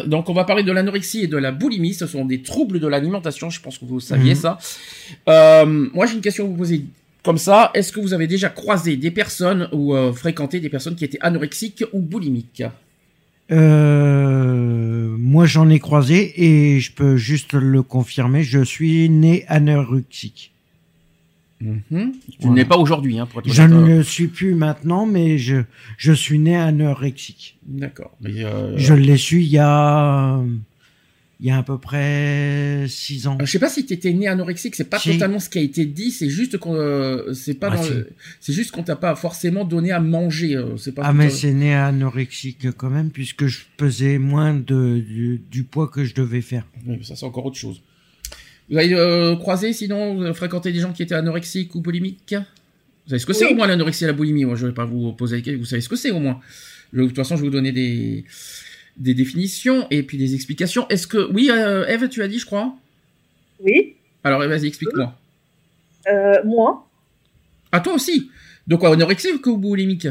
Ah, Donc on va parler de l'anorexie et de la boulimie. Ce sont des troubles de l'alimentation. Je pense que vous saviez Mhm. ça. Euh, moi j'ai une question à vous poser comme ça. Est-ce que vous avez déjà croisé des personnes ou euh, fréquenté des personnes qui étaient anorexiques ou boulimiques? Euh, moi, j'en ai croisé et je peux juste le confirmer. Je suis né anorexique. Mhm. Tu Voilà. n'es pas aujourd'hui, hein, pour être Je ne euh, le suis plus maintenant, mais je, je suis né anorexique. D'accord. Euh, Je l'ai su il y a, il y a à peu près six ans. Je sais pas si tu étais né anorexique, c'est pas Si. totalement ce qui a été dit, c'est juste qu'on euh, c'est pas Ah, dans si. le- c'est juste qu'on t'a pas forcément donné à manger, euh, c'est pas Ah, mais c'est né anorexique quand même, puisque je pesais moins de, du, du poids que je devais faire. Oui, mais ça c'est encore autre chose. Vous avez euh, croisé sinon euh, fréquenté des gens qui étaient anorexiques ou boulimiques? Vous savez ce que c'est au moins l'anorexie et la boulimie Moi je vais pas vous poser les questions, vous savez ce que c'est au moins. Je- de toute façon, je vais vous donner des des définitions et puis des explications. Est-ce que oui euh, Eve, tu as dit je crois? Oui, Alors vas-y, explique-moi. euh, moi, À toi aussi? Donc quoi, anorexique ou boulimique?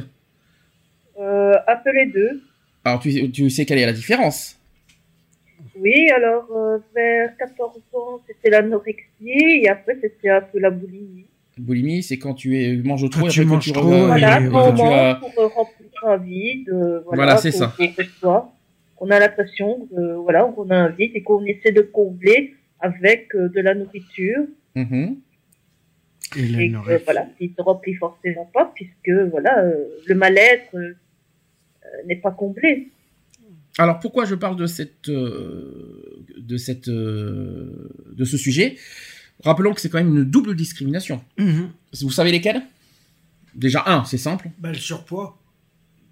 Euh, un peu les deux. Alors tu, tu sais quelle est la différence? Oui, alors euh, vers 14 ans, c'était l'anorexie et après c'était un peu la boulimie. Boulimie, c'est quand tu es, manges trop Quand et tu manges tu trop, Voilà, oui, quand on tu mange as- pour euh, remplir un vide, euh, voilà, Voilà, c'est ça. qu'on a l'impression que, voilà, qu'on a un vide et qu'on essaie de combler avec euh, de la nourriture Mhm. Et et que, l'anorexie. voilà, il se remplit forcément pas puisque voilà, euh, le mal-être euh, euh, n'est pas comblé. Alors pourquoi je parle de cette euh, de cette euh, de ce sujet? Rappelons que c'est quand même une double discrimination. Mhm. Vous savez lesquelles? Déjà un, c'est simple. Bah, le surpoids.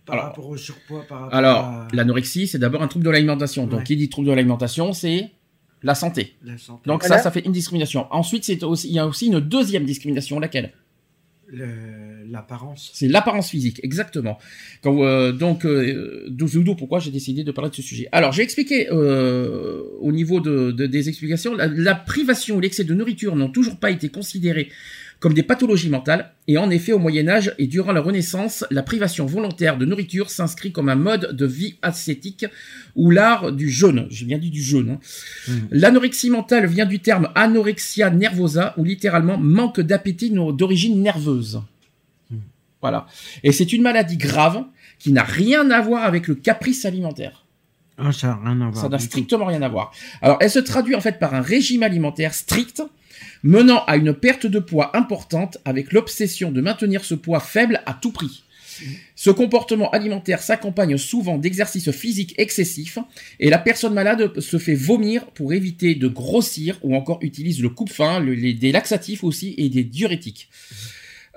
Par Alors- rapport au surpoids, par rapport Alors à l'anorexie, c'est d'abord un trouble de l'alimentation. Donc qui dit trouble de l'alimentation, c'est la santé. la santé. Donc Voilà. ça, ça fait une discrimination. Ensuite, c'est aussi il y a aussi une deuxième discrimination, laquelle? Le- L'apparence. C'est l'apparence physique, exactement. Quand, euh, donc, euh, d'où pourquoi j'ai décidé de parler de ce sujet. Alors, j'ai expliqué euh, au niveau de, de- des explications, la, la privation ou l'excès de nourriture n'ont toujours pas été considérés comme des pathologies mentales, et en effet, au Moyen Âge et durant la Renaissance, la privation volontaire de nourriture s'inscrit comme un mode de vie ascétique ou l'art du jeûne. J'ai bien dit du jeûne. hein. Mhm. L'anorexie mentale vient du terme anorexia nervosa, ou littéralement manque d'appétit d'origine nerveuse. Voilà. Et c'est une maladie grave qui n'a rien à voir avec le caprice alimentaire. Ah, ça n'a rien à voir. Ça n'a strictement rien à voir. Alors, elle se traduit en fait par un régime alimentaire strict, menant à une perte de poids importante avec l'obsession de maintenir ce poids faible à tout prix. Ce comportement alimentaire s'accompagne souvent d'exercices physiques excessifs et la personne malade se fait vomir pour éviter de grossir ou encore utilise le coupe-faim, le- les- des laxatifs aussi et des diurétiques.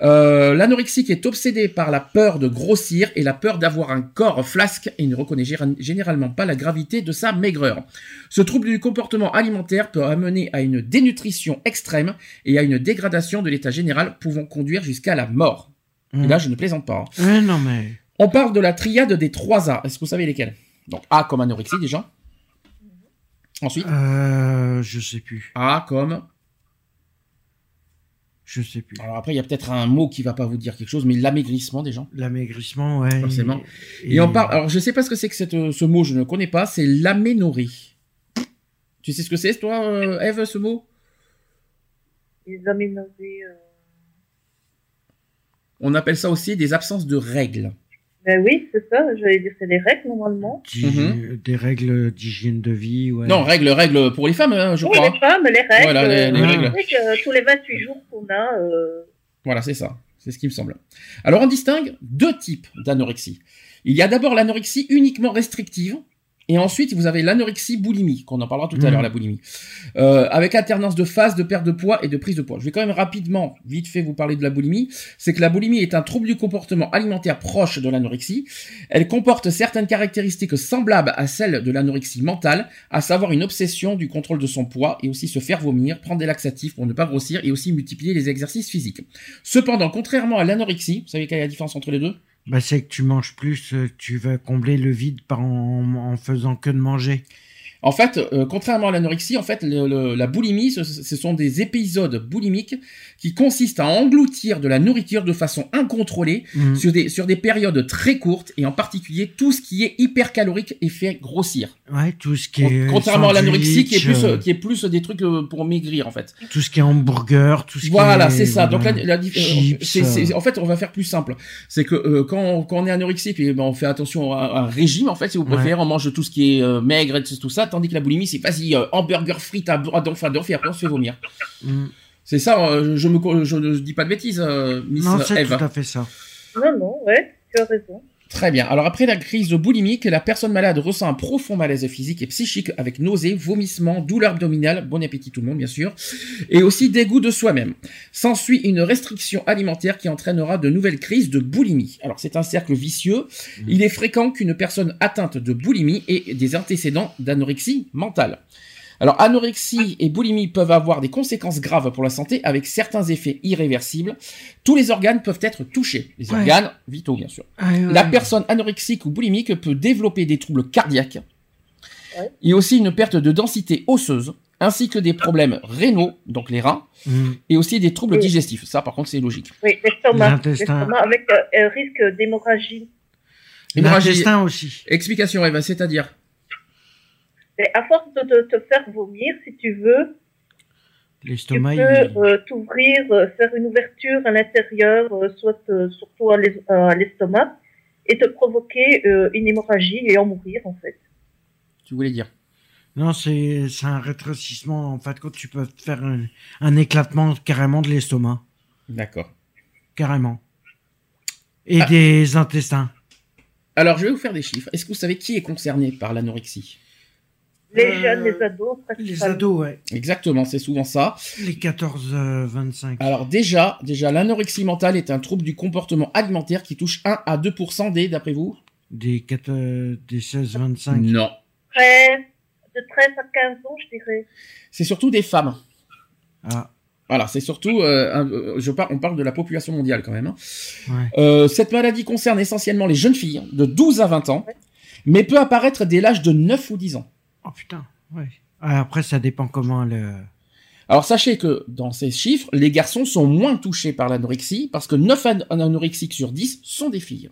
Euh, L'anorexique est obsédé par la peur de grossir et la peur d'avoir un corps flasque et ne reconnaît généralement pas la gravité de sa maigreur. Ce trouble du comportement alimentaire peut amener à une dénutrition extrême et à une dégradation de l'état général pouvant conduire jusqu'à la mort. Et là, je ne plaisante pas. hein. Ouais, non, mais. On parle de la triade des trois A. Est-ce que vous savez lesquels Donc A comme anorexie déjà. Ensuite, Euh, je sais plus. A comme... Je sais plus. Alors après, il y a peut-être un mot qui va pas vous dire quelque chose, mais l'amaigrissement des gens. L'amaigrissement, ouais. Forcément. Et, on parle. Alors je sais pas ce que c'est que cette, euh, ce mot, je ne connais pas. C'est l'aménorrhée. Tu sais ce que c'est, toi, euh, Eve, ce mot? Les aménagés, euh... On appelle ça aussi des absences de règles. Ben oui, c'est ça, j'allais dire c'est les règles normalement. D'hy- Des règles d'hygiène de vie, ouais. Mhm. Non, règles, règles pour les femmes, hein, je oui, crois. les femmes, les règles. Voilà, les- les euh, règles. euh, tous les 28 jours qu'on a, euh, Voilà, c'est ça. C'est ce qui me semble. Alors, on distingue deux types d'anorexie. Il y a d'abord l'anorexie uniquement restrictive. Et ensuite, vous avez l'anorexie boulimie, qu'on en parlera tout à Mhm. l'heure, la boulimie. Euh, avec alternance de phase, de perte de poids et de prise de poids. Je vais quand même rapidement, vite fait, vous parler de la boulimie. C'est que la boulimie est un trouble du comportement alimentaire proche de l'anorexie. Elle comporte certaines caractéristiques semblables à celles de l'anorexie mentale, à savoir une obsession du contrôle de son poids et aussi se faire vomir, prendre des laxatifs pour ne pas grossir et aussi multiplier les exercices physiques. Cependant, contrairement à l'anorexie, vous savez quelle est la différence entre les deux? Bah, c'est que tu manges plus, euh, tu vas combler le vide en, en faisant que de manger. En fait, euh, contrairement à l'anorexie, en fait, le- le- la boulimie, ce, ce sont des épisodes boulimiques qui consistent à engloutir de la nourriture de façon incontrôlée Mm. sur des sur des périodes très courtes et en particulier tout ce qui est hypercalorique et fait grossir. Ouais, tout ce qui est. Contrairement à l'anorexie qui est plus euh, qui est plus des trucs euh, pour maigrir en fait. tout ce qui est hamburger, tout ce Voilà, qui est. c'est ça. Donc la, voilà, la euh, chips, euh, en fait, on va faire plus simple. C'est que euh, quand, on, quand on est anorexique, et ben, on fait attention à, un régime. En fait, si vous Ouais. préférez, on mange tout ce qui est maigre et tout ça, tandis que la boulimie, c'est vas-y euh, hamburger frites à à donf et après on se fait vomir. mm. C'est ça. euh, je me co- je ne dis pas de bêtises, euh, Miss Non, c'est Eve. tout à fait ça. Non, non, ouais, tu as raison. Très bien. Alors après la crise boulimique, la personne malade ressent un profond malaise physique et psychique avec nausées, vomissements, douleurs abdominales, bon appétit tout le monde bien sûr, et aussi dégoût de soi-même. S'ensuit une restriction alimentaire qui entraînera de nouvelles crises de boulimie. Alors c'est un cercle vicieux. Il est fréquent qu'une personne atteinte de boulimie ait des antécédents d'anorexie mentale. Alors anorexie et boulimie peuvent avoir des conséquences graves pour la santé avec certains effets irréversibles. Tous les organes peuvent être touchés. Les Ouais. organes vitaux bien sûr. Ah, ouais. La personne anorexique ou boulimique peut développer des troubles cardiaques Ouais. et aussi une perte de densité osseuse, ainsi que des problèmes rénaux, donc les reins, Mm. et aussi des troubles Oui. digestifs. Ça, par contre, c'est logique. Oui, l'estomac. Avec euh, un risque d'hémorragie. Hémorragie. L'intestin aussi. Explication, Eva, c'est-à-dire À force de te, te faire vomir, si tu veux, tu L'estomac, peux il... euh, t'ouvrir, euh, faire une ouverture à l'intérieur, euh, soit euh, surtout à l'es- à l'estomac, et te provoquer euh, une hémorragie et en mourir en fait. Tu voulais dire Non, c'est c'est un rétrécissement. En fait, quand tu peux faire un, un éclatement carrément de l'estomac. D'accord. Carrément. Et Ah. des intestins. Alors, je vais vous faire des chiffres. Est-ce que vous savez qui est concerné par l'anorexie? Les Euh, jeunes, les ados, Les ados, ouais. Exactement, c'est souvent ça. Les 14-25. Alors déjà, déjà l'anorexie mentale est un trouble du comportement alimentaire qui touche 1 à 2% des, d'après vous? Des, 4, euh, des 16-25. Non. De 13 à 15 ans, je dirais. C'est surtout des femmes. Ah, Voilà, c'est surtout, euh, un- euh, je par- on parle de la population mondiale quand même. hein. ouais. Euh, cette maladie concerne essentiellement les jeunes filles de 12 à 20 ans, mais peut apparaître dès l'âge de 9 ou 10 ans. Oh putain, ouais. Ah, après, ça dépend comment le. Alors sachez que dans ces chiffres, les garçons sont moins touchés par l'anorexie parce que 9 an- anorexiques sur 10 sont des filles.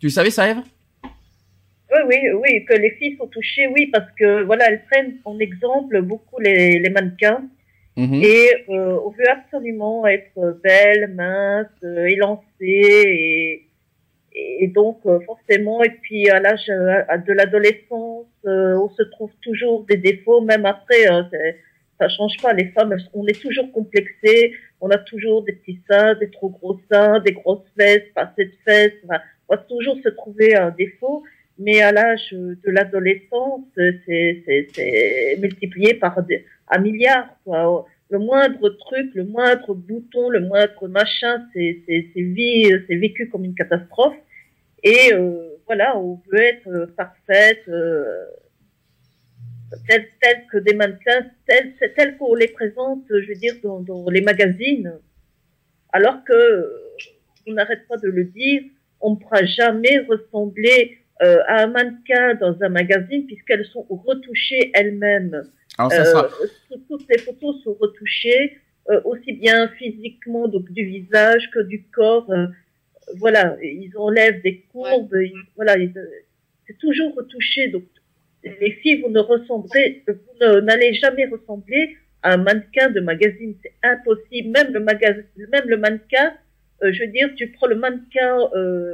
Tu le savais ça, Eve Oui, oui, oui, que les filles sont touchées, oui, parce que voilà, elles prennent en exemple beaucoup les, les mannequins Mhm. et euh, on veut absolument être belle, mince, euh, élancée et, et donc euh, forcément, et puis à l'âge de l'adolescence, on se trouve toujours des défauts, même après, c'est- ça change pas. Les femmes, on est toujours complexées, on a toujours des petits seins, des trop gros seins, des grosses fesses, pas assez de fesses. On va toujours se trouver un défaut. Mais à l'âge de l'adolescence, c'est multiplié par un milliard. Le moindre truc, le moindre bouton, le moindre machin, c'est vécu comme une catastrophe. Euh, voilà, on veut être euh, parfaite, euh, telle, telle que des mannequins, telle, telle qu'on les présente, je veux dire, dans, dans les magazines. Alors que, on n'arrête pas de le dire, on ne pourra jamais ressembler euh, à un mannequin dans un magazine puisqu'elles sont retouchées elles-mêmes. Alors ça Euh, sera... tout- toutes les photos sont retouchées, aussi bien physiquement, donc du visage que du corps. Voilà, ils enlèvent des courbes, ils- voilà, c'est toujours retouché. Donc, les filles, vous ne ressemblerez, vous n'allez jamais ressembler à un mannequin de magazine. C'est impossible. Même le magazine, même le mannequin, euh, je veux dire, tu prends le mannequin euh,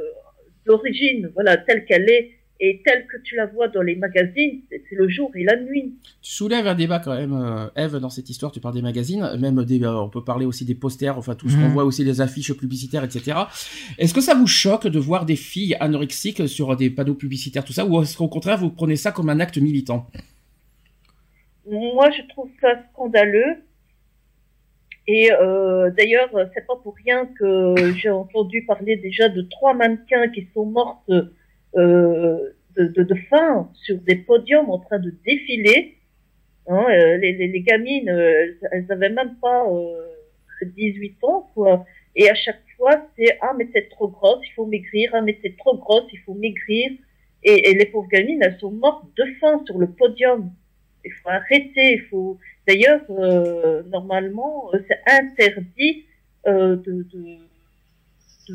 d'origine, voilà, tel qu'elle est, et telle que tu la vois dans les magazines, c'est le jour et la nuit. Tu soulèves un débat quand même, euh, Eve, dans cette histoire. Tu parles des magazines, même des, euh, on peut parler aussi des posters, enfin tout ce qu'on Mhm. voit aussi des affiches publicitaires, etc. Est-ce que ça vous choque de voir des filles anorexiques sur des panneaux publicitaires, tout ça, ou est-ce qu'au contraire vous prenez ça comme un acte militant? Moi, je trouve ça scandaleux. Et euh, d'ailleurs, c'est pas pour rien que j'ai entendu parler déjà de trois mannequins qui sont mortes euh, de, de, faim sur des podiums en train de défiler. Hein, euh, les, les, gamines, euh, elles, elles avaient même pas euh, 18 ans, quoi. Et à chaque fois, c'est ah mais c'est trop grosse, il faut maigrir. Ah mais c'est trop grosse, il faut maigrir. Et, et les pauvres gamines, elles sont mortes de faim sur le podium. Il faut arrêter. Il faut. D'ailleurs, normalement, c'est interdit de, de,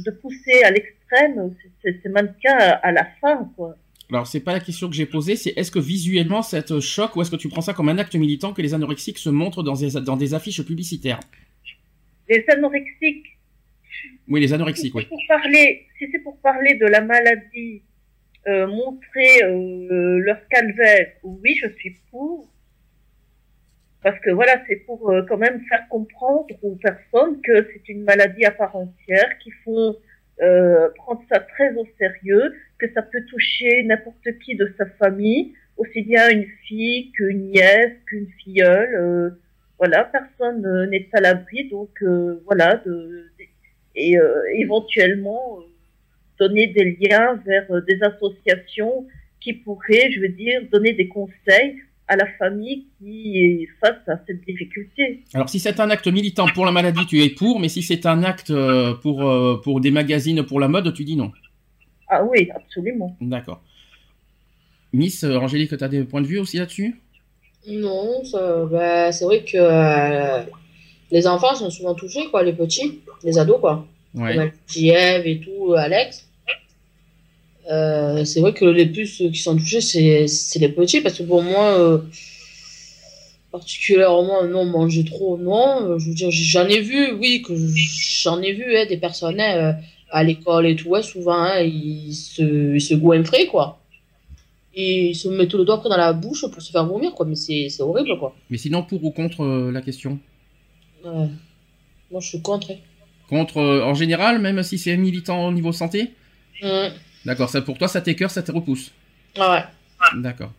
de, pousser à l'extrême ces, ces- ces mannequins à, à la fin, quoi. Alors c'est pas la question que j'ai posée, c'est est-ce que visuellement ça te choque ou est-ce que tu prends ça comme un acte militant que les anorexiques se montrent dans des, dans des affiches publicitaires? Les anorexiques, Oui, les anorexiques, oui. si c'est pour parler, si c'est pour parler de la maladie, euh, montrer euh, leur calvaire, oui, je suis pour. Parce que voilà, c'est pour euh, quand même faire comprendre aux personnes que c'est une maladie à part entière, qu'il faut euh, prendre ça très au sérieux, que ça peut toucher n'importe qui de sa famille, aussi bien une fille qu'une nièce, qu'une filleule. euh, voilà, personne euh, n'est à l'abri, donc euh, voilà, de, et euh, éventuellement donner des liens vers des associations qui pourraient, je veux dire, donner des conseils à la famille qui est face à cette difficulté. Alors si c'est un acte militant pour la maladie, tu es pour, mais si c'est un acte euh, pour, euh, pour des magazines pour la mode, tu dis non. Ah oui, absolument. D'accord. Miss euh, Angélique, tu as des points de vue aussi là-dessus? Non, bah, c'est vrai que euh, les enfants sont souvent touchés, quoi, les petits, les ados, quoi. Ouais. Comme Eve et tout, Alex. Euh, c'est vrai que les plus qui sont touchés, c'est les petits, parce que pour moi, euh, particulièrement, non, manger trop, non. Euh, Je veux dire, j'en ai vu, oui, que j'en ai vu hein, des personnes hein, à l'école et tout, ouais, souvent, hein, ils se, ils se goinfraient, quoi. Et ils se mettent le doigt après dans la bouche pour se faire vomir, quoi. Mais c'est horrible, quoi. Mais sinon, pour ou contre euh, la question? Moi, je suis contre. hein. Contre en général, même si c'est militant au niveau santé? Hum. D'accord, ça pour toi, ça t'écœure, ça te repousse. Ah ouais. D'accord.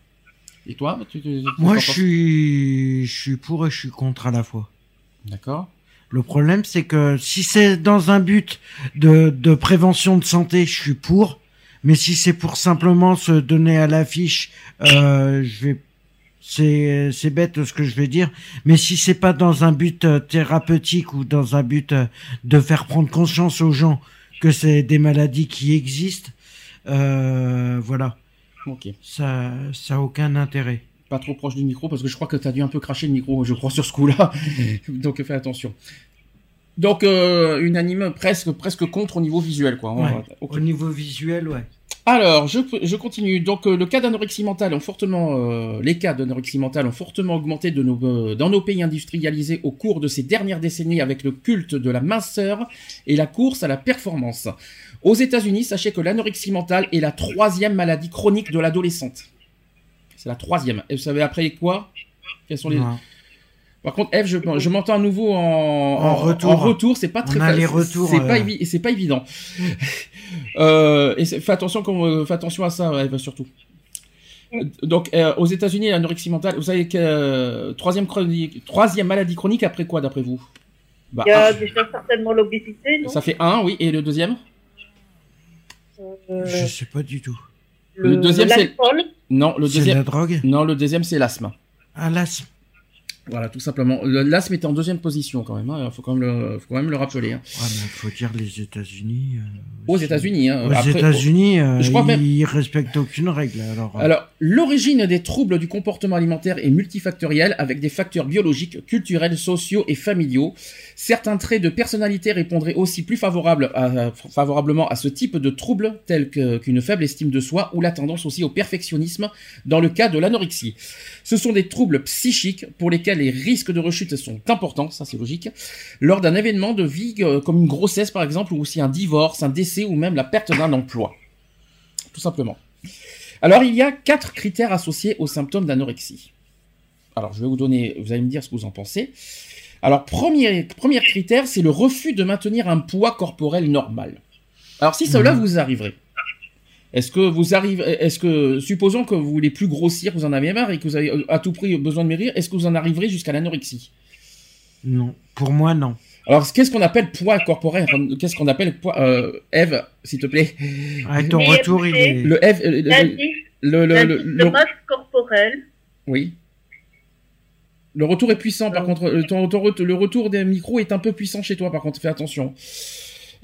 Et toi tu, tu- tu- Moi, je suis, je suis pour et je suis contre à la fois. D'accord. Le problème, c'est que si c'est dans un but de, de prévention de santé, je suis pour. Mais si c'est pour simplement se donner à l'affiche, euh, je vais, c'est, c'est bête ce que je vais dire. Mais si c'est pas dans un but euh, thérapeutique ou dans un but euh, de faire prendre conscience aux gens que c'est des maladies qui existent, voilà, Ok. ça, ça a aucun intérêt. Pas trop proche du micro parce que je crois que tu as dû un peu cracher le micro, je crois, sur ce coup-là. Donc fais attention. Donc euh, unanime presque presque contre au niveau visuel quoi. Ouais. Au niveau visuel, ouais. Alors, je, je continue. Donc, euh, le cas d'anorexie mentale ont fortement, euh, les cas d'anorexie mentale ont fortement augmenté de nos, euh, dans nos pays industrialisés au cours de ces dernières décennies avec le culte de la minceur et la course à la performance. Aux États-Unis, sachez que l'anorexie mentale est la troisième maladie chronique de l'adolescente. C'est la troisième. Et vous savez après quoi? Quels sont les Non. Par contre, Eve, je, je m'entends à nouveau en, en, retour. en retour. C'est pas On très a fa- les retours, C'est pas, euh. évi- c'est pas évident. euh, et c'est- fais attention, qu'on- euh, fais attention à ça, Eve, surtout. Donc, euh, aux États-Unis, l'anorexie mentale, vous savez que euh, troisième, chronique- troisième maladie chronique après quoi, d'après vous? Bah, Il y a un. déjà certainement l'obésité, Ça fait un, oui. Et le deuxième? Euh, Je sais pas du tout. le deuxième, c'est- l'alcool. Non, le deuxième. la drogue? Non, le deuxième, c'est l'asthme. Ah, l'asthme. Voilà, tout simplement. Le- L'asthme était en deuxième position quand même. Il faut quand même le, faut quand même le rappeler. hein. Mais faut dire les États-Unis. euh, Aux. États-Unis. Hein. Aux États-unis, euh, même- ils respectent aucune règle. Alors, euh, Alors, l'origine des troubles du comportement alimentaire est multifactorielle avec des facteurs biologiques, culturels, sociaux et familiaux. Certains traits de personnalité répondraient aussi plus favorable à- favorablement à ce type de troubles tels qu'une faible estime de soi ou la tendance aussi au perfectionnisme dans le cas de l'anorexie. Ce sont des troubles psychiques pour lesquels les risques de rechute sont importants, ça c'est logique, lors d'un événement de vie euh, comme une grossesse par exemple ou aussi un divorce, un décès ou même la perte d'un emploi. Tout simplement. Alors, il y a quatre critères associés aux symptômes d'anorexie. Alors, je vais vous donner, vous allez me dire ce que vous en pensez. Alors, premier, premier critère, c'est le refus de maintenir un poids corporel normal. Alors, si cela Mhm. vous arriverait, est-ce que vous arrivez, est-ce que, supposons que vous voulez plus grossir, vous en avez marre et que vous avez à tout prix besoin de maigrir, est-ce que vous en arriverez jusqu'à l'anorexie? Non, pour moi, non. Alors, qu'est-ce qu'on appelle poids corporel? Enfin, Qu'est-ce qu'on appelle poids euh, Eve, s'il te plaît? Avec ton retour, il est. Le Eve, euh, le, le, le- le- le- masse corporelle. oui. Le retour est puissant, par Euh. contre. Ton, ton ret- le retour des micros est un peu puissant chez toi, par contre. Fais attention.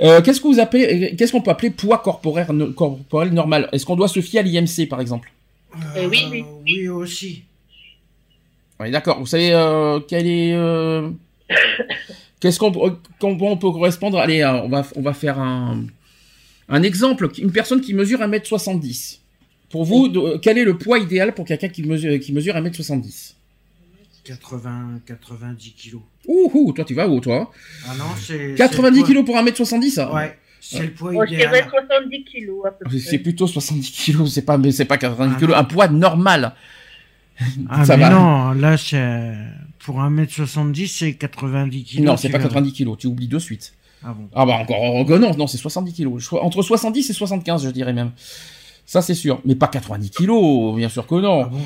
Euh, qu'est-ce que vous appelez, euh, qu'est-ce qu'on peut appeler poids corporel, no- corporel normal? Est-ce qu'on doit se fier à l'IMC, par exemple? Oui, Euh, oui. oui, aussi. Oui, d'accord. Vous savez euh, quel est, euh, qu'est-ce qu'on, peut- comment on peut correspondre? Allez, euh, on va, on va faire un, un exemple. Une personne qui mesure 1m70. Pour vous, quel est le poids idéal pour quelqu'un qui mesure, qui mesure 1m70 80, 90 kilos. Ouh, ouh, toi tu vas où, toi? Ah non, c'est. 90 c'est kilos pour 1m70 le poids- Ouais, c'est le poids idéal. 70 kilos à peu près. C'est plutôt 70 kilos, c'est pas, mais c'est pas 90 Ah kilos, non. un poids normal. Ah, Ça mais va. non, là, c'est. Pour 1m70, c'est 90 kilos. non, c'est pas verras. 90 kilos, tu oublies de suite. Ah bon. Ah bah encore, encore non, non, c'est 70 kilos. Entre 70 et 75, je dirais même. Ça c'est sûr, mais pas 90 kilos, bien sûr que Ah non. bon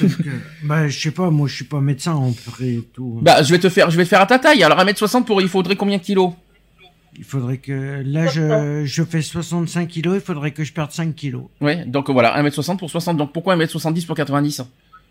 que- Bah, je sais pas, moi, je suis pas médecin, on ferait tout. Bah je vais te faire, je vais te faire à ta taille. Alors 1m60 pour, il faudrait combien de kilos? Il faudrait que. Là, je, je fais 65 kilos, il faudrait que je perde 5 kilos. Ouais, donc voilà, 1m60 pour 60. Donc pourquoi 1m70 pour 90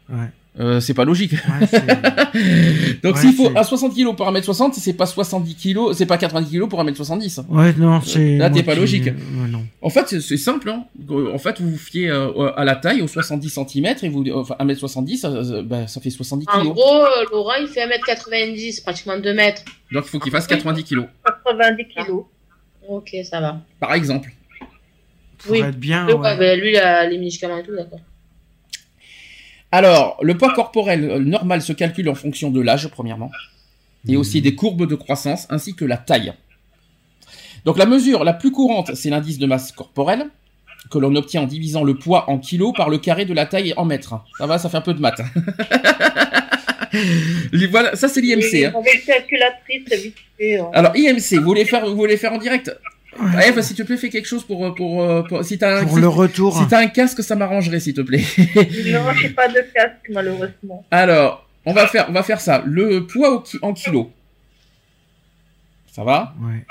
Ouais. euh, C'est pas logique. Ouais, Donc Ouais, s'il faut c'est- un 60 kilos pour 1m60, c'est pas 70 kilos, c'est pas 90 kilos pour 1m70. ouais, non, c'est. Là, t'es pas logique. Ouais, non. En fait, c'est- simple. Hein. En fait, vous vous fiez euh, à la taille, aux 70 cm, et vous, enfin, 1m70, ça, ça- bah, ça fait 70 En kilos. gros, euh, Laurent, il fait 1m90, pratiquement 2 mètres. Donc il faut qu'il fasse 90 kilos, 90 kilos. Ok, ça va. par exemple. Pour Oui. être bien. Ouais, ouais. bah, lui, il a les médicaments et tout, d'accord. Alors, le poids corporel euh, normal se calcule en fonction de l'âge, premièrement, et aussi des courbes de croissance, ainsi que la taille. Donc la mesure la plus courante, c'est l'indice de masse corporelle, que l'on obtient en divisant le poids en kilos par le carré de la taille en mètres. Ça va, ça fait un peu de maths. Les- voilà, ça c'est l'IMC. Hein. Hein. Alors IMC, vous voulez faire, vous voulez faire en direct? Ouais. Eve, s'il te plaît, fais quelque chose pour, pour, pour, pour- si t'as un, Pour si- le retour. si t'as un casque, ça m'arrangerait, s'il te plaît. Non, j'ai pas de casque, malheureusement. Alors, on va faire, on va faire ça. Le poids au ki- en kilos. Ça va? Ouais.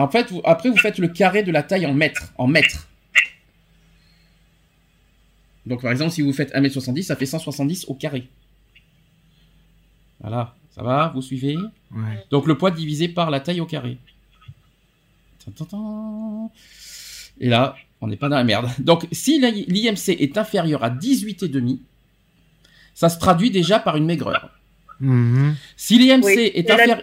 En fait, vous- après, vous faites le carré de la taille en mètres. En mètres. Donc, par exemple, si vous faites 1m70, ça fait 170 au carré. Voilà. Ça va? Vous suivez? Ouais. Donc, le poids divisé par la taille au carré. Et là, on n'est pas dans la merde. Donc, si l'IMC est inférieur à 18,5, ça se traduit déjà par une maigreur. Mhm. Si l'IMC Oui, est inférieur...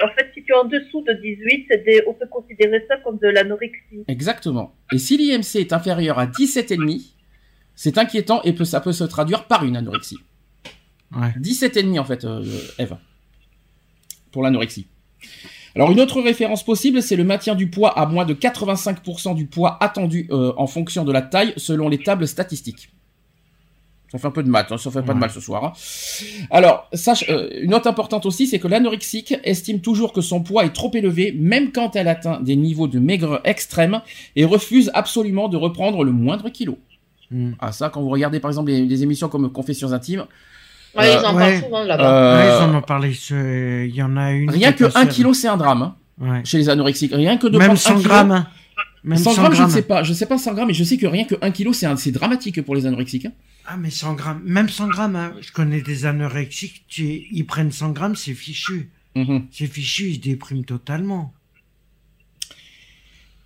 En fait, si tu es en dessous de 18, c'est des- on peut considérer ça comme de l'anorexie. Exactement. Et si l'IMC est inférieur à 17,5, c'est inquiétant et peut, ça peut se traduire par une anorexie. Ouais. 17,5 en fait, euh, Eve, pour l'anorexie. Alors une autre référence possible, c'est le maintien du poids à moins de 85% du poids attendu euh, en fonction de la taille selon les tables statistiques. Ça fait un peu de maths, hein, ça fait pas de mal ce soir. hein. Alors, sache, euh, une note importante aussi, c'est que l'anorexique estime toujours que son poids est trop élevé, même quand elle atteint des niveaux de maigreur extrême, et refuse absolument de reprendre le moindre kilo. Mhm. Ah ça, quand vous regardez par exemple des, émissions comme Confessions intimes, Ouais, Euh, ils en ouais. parlent souvent là-bas. euh, Ouais, ils en ont parlé. Il y en a une. rien que est passée 1 à- kilo, c'est un drame hein, Ouais. chez les anorexiques. Rien que de Même prendre 100 un kilo- grammes. Hein. Même 100 100 grammes, je ne sais pas. Je sais pas 100 grammes, mais je sais que rien que 1 kilo, c'est un- c'est dramatique pour les anorexiques. hein. Ah, mais 100 grammes. Même 100 grammes. hein. Je connais des anorexiques, tu... ils prennent 100 grammes, c'est fichu. Mhm. C'est fichu, ils se dépriment totalement.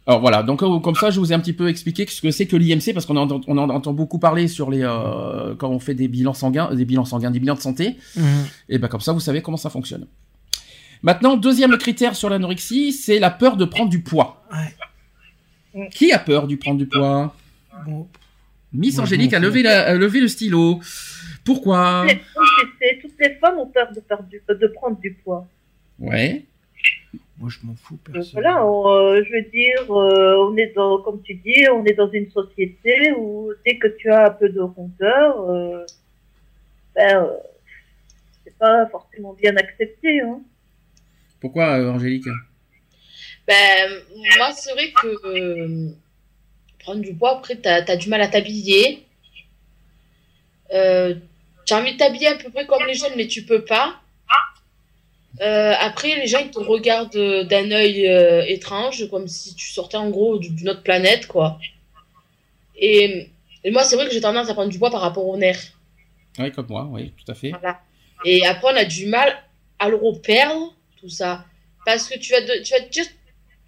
Alors voilà, donc euh, comme ça, je vous ai un petit peu expliqué ce que c'est que l'IMC, parce qu'on en, on en entend beaucoup parler sur les euh, quand on fait des bilans sanguins, des bilans sanguins, des bilans de santé. Mhm. Et ben comme ça, vous savez comment ça fonctionne. Maintenant, deuxième critère sur l'anorexie, c'est la peur de prendre du poids. Ouais. Qui a peur du prendre du poids Bon. Miss Angélique a levé, la- a levé le stylo. Pourquoi Les- toutes les femmes ont peur de, du- de prendre du poids. Ouais. Moi, je m'en fous. Personne. voilà, on, euh, je veux dire, euh, on est dans, comme tu dis, on est dans une société où dès que tu as un peu de rondeur, euh, ben, euh, c'est pas forcément bien accepté. Hein. Pourquoi, euh, Angélique? Ben, moi, c'est vrai que euh, prendre du poids, après, t'as as du mal à t'habiller. Euh, tu as envie de t'habiller à peu près comme les jeunes, mais tu peux pas. Euh, après, les gens, ils te regardent euh, d'un œil étrange, comme si tu sortais en gros d'une autre planète, quoi. Et, et moi, c'est vrai que j'ai tendance à prendre du poids par rapport au nerf. Oui, comme moi, oui, tout à fait. Voilà. Et après, on a du mal à le reperdre, tout ça. Parce que tu vas, de- tu vas te dire,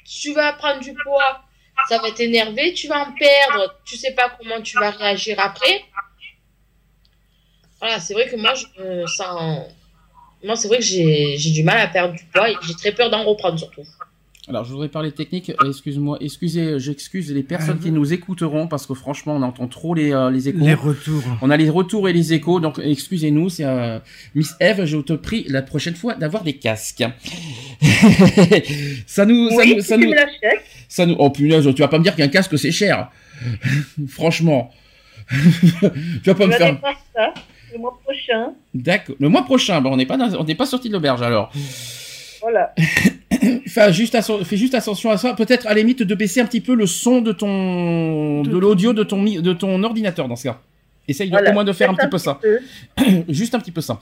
tu vas prendre du poids, ça va t'énerver, tu vas en perdre, tu sais pas comment tu vas réagir après. Voilà, c'est vrai que moi, je. Moi, c'est vrai que j'ai j'ai du mal à perdre du poids et j'ai très peur d'en reprendre surtout. Alors, je voudrais parler technique. Euh, Excuse-moi, excusez, j'excuse les personnes qui nous écouteront parce que franchement, on entend trop les, euh, les échos. Les retours. On a les retours et les échos, donc excusez-nous. C'est euh, Miss Eve, je te prie la prochaine fois d'avoir des casques. ça nous, ça oui, nous, si ça tu nous, me l'achètes, ça nous. Oh punaise, tu vas pas me dire qu'un casque c'est cher. Franchement, tu vas pas je me vais faire. aller voir ça le mois prochain. D'accord. Le mois prochain, bon, on n'est pas, dans- on n'est pas sorti de l'auberge alors. Voilà. Fais juste, asso- fais juste attention à ça. Peut-être à la limite de baisser un petit peu le son de ton, de l'audio de ton, mi- de ton ordinateur dans ce cas. Essaye voilà. au moins de faire un petit peu ça. peu. Juste un petit peu ça.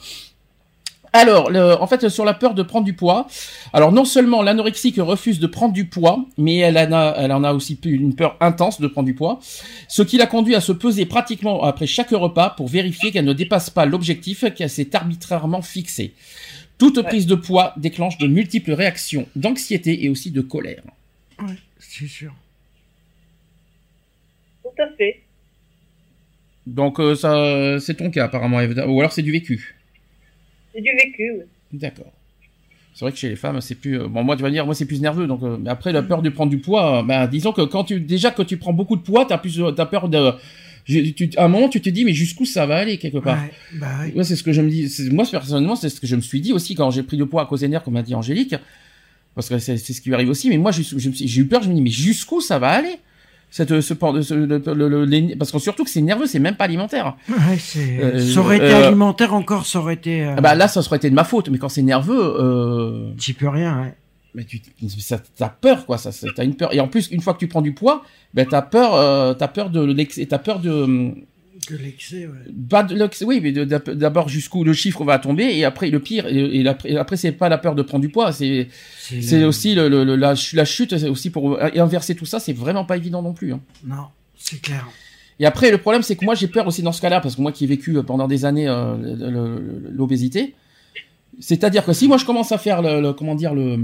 Alors, le- en fait, sur la peur de prendre du poids, alors non seulement l'anorexique refuse de prendre du poids, mais elle en a, elle en a aussi une peur intense de prendre du poids, ce qui l'a conduit à se peser pratiquement après chaque repas pour vérifier qu'elle ne dépasse pas l'objectif qu'elle s'est arbitrairement fixé. Toute Ouais. prise de poids déclenche de multiples réactions d'anxiété et aussi de colère. Ouais, c'est sûr. Tout à fait. Donc euh, ça, c'est ton cas apparemment, Eve. ou alors c'est du vécu. C'est du vécu. oui. D'accord. C'est vrai que chez les femmes, c'est plus. euh, Bon, moi, tu vas dire, moi, c'est plus nerveux. Donc, euh, mais après, la peur de prendre du poids, euh, bah, disons que quand tu déjà que tu prends beaucoup de poids, t'as plus, t'as peur de. Je- tu- à un moment, tu te dis, mais jusqu'où ça va aller quelque part? Ouais, bah oui. Ouais, c'est ce que je me dis. Moi, personnellement, c'est ce que je me suis dit aussi quand j'ai pris du poids à cause des nerfs, comme a dit Angélique, parce que c'est ce qui lui arrive aussi. Mais moi, j'ai eu peur. Je me dis, mais jusqu'où ça va aller? Cette, ce, ce- le- le- le- les- parce que surtout que c'est nerveux, c'est même pas alimentaire. Ouais. Euh, ça aurait été euh, alimentaire encore, ça aurait été. euh, Ah bah là, ça aurait été de ma faute. Mais quand c'est nerveux, euh, Tu peux rien, ouais. Mais tu t'as peur quoi ça t'as une peur et en plus une fois que tu prends du poids ben t'as peur euh, t'as peur de l'excès t'as peur de Que l'excès, ouais. pas de l'excès oui mais de- d'ab- d'abord jusqu'où le chiffre va tomber et après le pire et, après c'est pas la peur de prendre du poids c'est c'est le- aussi le, le- le- la, la chute aussi pour inverser tout ça c'est vraiment pas évident non plus hein. Non, c'est clair. et après le problème c'est que moi j'ai peur aussi dans ce cas-là parce que moi qui ai vécu pendant des années euh, l'obésité c'est-à-dire que si moi je commence à faire le, le- comment dire le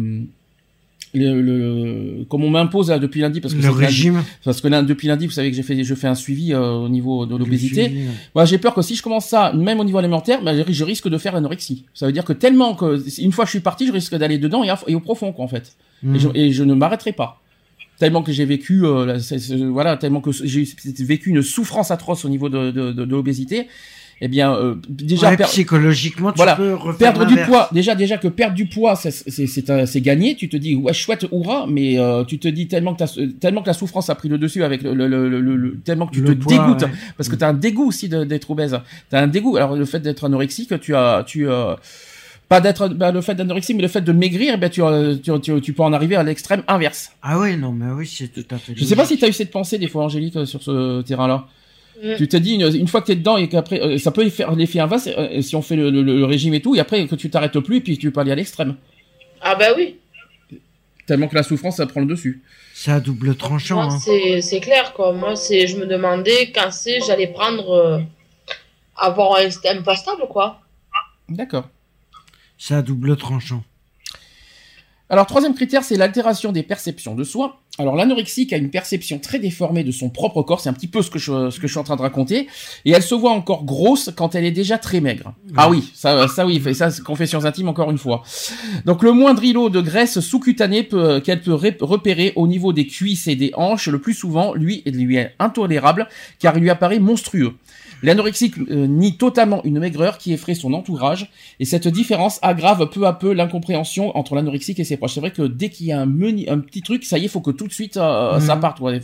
le, le- comme on m'impose là, depuis lundi parce que Le lundi- régime. parce que là, depuis lundi, vous savez que j'ai fait, je fais un suivi euh, au niveau de l'obésité. Moi, j'ai peur que si je commence ça, même au niveau alimentaire, bah, je risque de faire l'anorexie. Ça veut dire que tellement que, une fois que je suis parti, je risque d'aller dedans et, à- et au profond, quoi, en fait. Mm. Et, je, et je ne m'arrêterai pas. Tellement que j'ai vécu, euh, voilà, tellement que j'ai vécu une souffrance atroce au niveau de, de, de, de l'obésité. Eh bien, euh, déjà, Ouais, per- psychologiquement, tu Voilà. peux perdre du poids, déjà, déjà que perdre du poids, c'est- gagné. Tu te dis ouais chouette, hurrah, mais euh, tu te dis tellement que t'as- tellement que la souffrance a pris le dessus avec le, le, le- le- le- tellement que tu te poids, dégoûtes ouais. parce que t'as un dégoût aussi d'être obèse. T'as un dégoût. Alors le fait d'être anorexique, tu as tu euh, pas d'être bah, le fait d'anorexie, mais le fait de maigrir, eh ben tu, euh, tu, tu, tu peux en arriver à l'extrême inverse. Ah ouais, non, mais oui, c'est tout à fait. Je sais pas si tu as eu cette pensée des fois, Angélique, euh, sur ce terrain-là. Mm. Tu t'es dit une, une fois que t'es dedans et qu'après euh, ça peut faire l'effet inverse euh, si on fait le, le- le régime et tout et après que tu t'arrêtes plus et puis tu peux aller à l'extrême Ah bah oui. tellement que la souffrance ça prend le dessus. C'est à double tranchant. Moi, hein. c'est c'est clair, quoi. Moi, c'est, je me demandais quand c'est, j'allais prendre, euh, avoir un système pas stable, quoi. D'accord. C'est à double tranchant. Alors troisième critère c'est l'altération des perceptions de soi. Alors l'anorexique a une perception très déformée de son propre corps, c'est un petit peu ce que je suis en train de raconter et elle se voit encore grosse quand elle est déjà très maigre. Ah oui, ça ça oui, ça c'est confessions intimes encore une fois. Donc le moindre îlot de graisse sous-cutanée peut- qu'elle peut repérer au niveau des cuisses et des hanches, le plus souvent, lui, lui est intolérable car il lui apparaît monstrueux. L'anorexique euh, nie totalement une maigreur qui effraie son entourage, et cette différence aggrave peu à peu l'incompréhension entre l'anorexique et ses proches. C'est vrai que dès qu'il y a un, menu, un petit truc, ça y est, faut que tout de suite euh, ça Mhm. parte. ouais.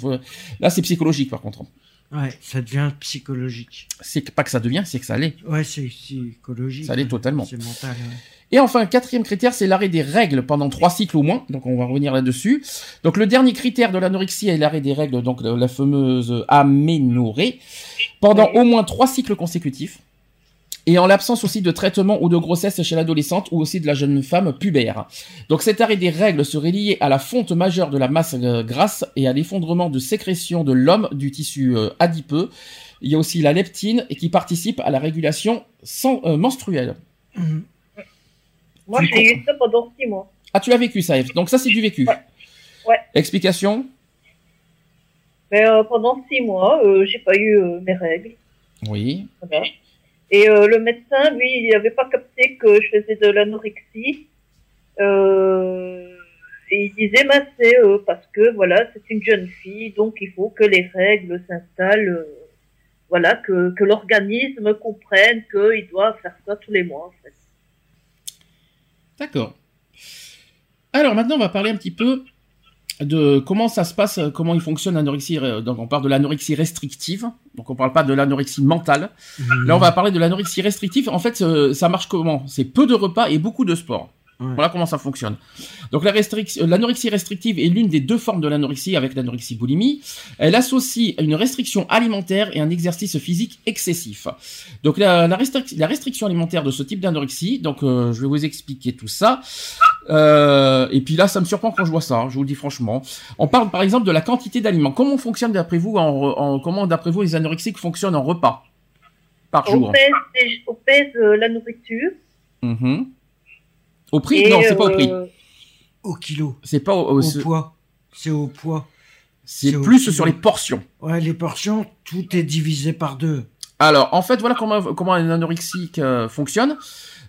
Là, c'est psychologique par contre. Ouais, ça devient psychologique. C'est pas que ça devient, c'est que ça l'est. Ouais, c'est psychologique. Ça l'est totalement. C'est mental. ouais. Et enfin, quatrième critère, c'est l'arrêt des règles pendant trois cycles au moins. Donc, on va revenir là-dessus. Donc, le dernier critère de l'anorexie est l'arrêt des règles, donc la fameuse aménorrhée, pendant au moins trois cycles consécutifs. Et en l'absence aussi de traitement ou de grossesse chez l'adolescente ou aussi de la jeune femme pubère. Donc cet arrêt des règles serait lié à la fonte majeure de la masse euh, grasse et à l'effondrement de sécrétion de l'homme du tissu euh, adipeux. Il y a aussi la leptine qui participe à la régulation sans, euh, menstruelle. Mhm. Moi, j'ai eu ça pendant six mois. Ah, tu l'as vécu, ça. Donc ça, c'est du vécu. Ouais. Ouais. Explication Mais euh, pendant six mois, euh, j'ai pas eu euh, mes règles. Oui. Voilà. Et le médecin, lui, il n'avait pas capté que je faisais de l'anorexie. Euh, et il disait, bah, c'est parce que voilà, c'est une jeune fille, donc il faut que les règles s'installent. voilà, que, que l'organisme comprenne qu'il doit faire ça tous les mois. En fait. D'accord. Alors maintenant, on va parler un petit peu de comment ça se passe, euh, comment il fonctionne l'anorexie. Donc on parle de l'anorexie restrictive. Donc on parle pas de l'anorexie mentale. Là, on va parler de l'anorexie restrictive. En fait, euh, ça marche comment? C'est peu de repas et beaucoup de sport. Ouais. Voilà comment ça fonctionne. Donc la euh, l'anorexie restrictive est l'une des deux formes de l'anorexie avec l'anorexie boulimie. Elle associe une restriction alimentaire et un exercice physique excessif. Donc la, la, restric- la restriction alimentaire de ce type d'anorexie, donc euh, je vais vous expliquer tout ça. Euh, et puis là, ça me surprend quand je vois ça. hein, je vous le dis franchement. On parle par exemple de la quantité d'aliments. Comment fonctionne d'après vous en, en- comment d'après vous les anorexiques fonctionnent en repas par On jour? pèse, on pèse euh, la nourriture. Mhm. Au prix et, Non, c'est pas au prix. euh, Au kilo. C'est pas au, au- Au c'est- poids. C'est au poids. c'est c'est au plus kilo. sur les portions. Ouais, les portions, tout est divisé par deux. Alors, en fait, voilà comment, comment un anorexique euh, fonctionne.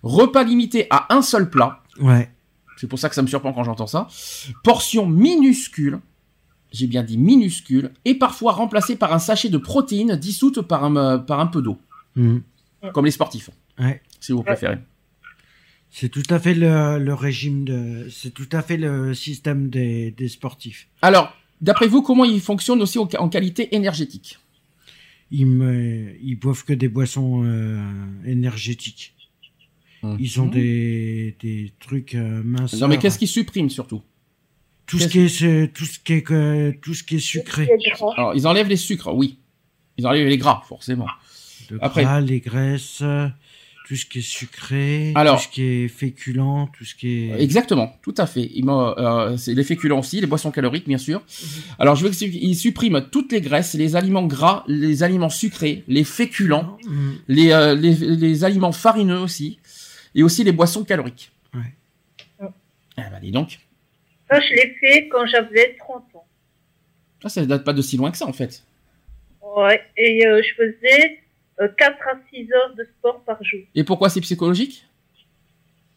Repas limité à un seul plat. Ouais. C'est pour ça que ça me surprend quand j'entends ça. Portion minuscule. J'ai bien dit minuscule. Et parfois remplacée par un sachet de protéines dissoutes par un, euh, par un peu d'eau. Mhm. Comme les sportifs, Ouais. si vous préférez. C'est tout à fait le, le régime de. C'est tout à fait le système des, des sportifs. Alors, d'après vous, comment il fonctionne aussi au- en qualité énergétique? Ils, me, ils boivent que des boissons euh, énergétiques. Ils ont Mhm. des, des trucs euh, minces. Non, mais qu'est-ce qui supprime surtout? Tout ce qui est ce- tout ce qui est que- tout ce qui est sucré. Alors, ils enlèvent les sucres, oui. Ils enlèvent les gras, forcément. Le Après- gras, les graisses, euh, tout ce qui est sucré, Alors- tout ce qui est féculent, tout ce qui est. Exactement, tout à fait. Il m'a- euh, c'est les féculents aussi, les boissons caloriques, bien sûr. Alors, je veux qu'il supprime toutes les graisses, les aliments gras, les aliments sucrés, les féculents, Mm. les, euh, les, les aliments farineux aussi, et aussi les boissons caloriques. Ouais. Ah bah dis donc. Ça, je l'ai fait quand j'avais 30 ans. Ah, ça date pas de si loin que ça, en fait. Ouais. Et euh, je faisais 4 à 6 heures de sport par jour. Et pourquoi c'est psychologique?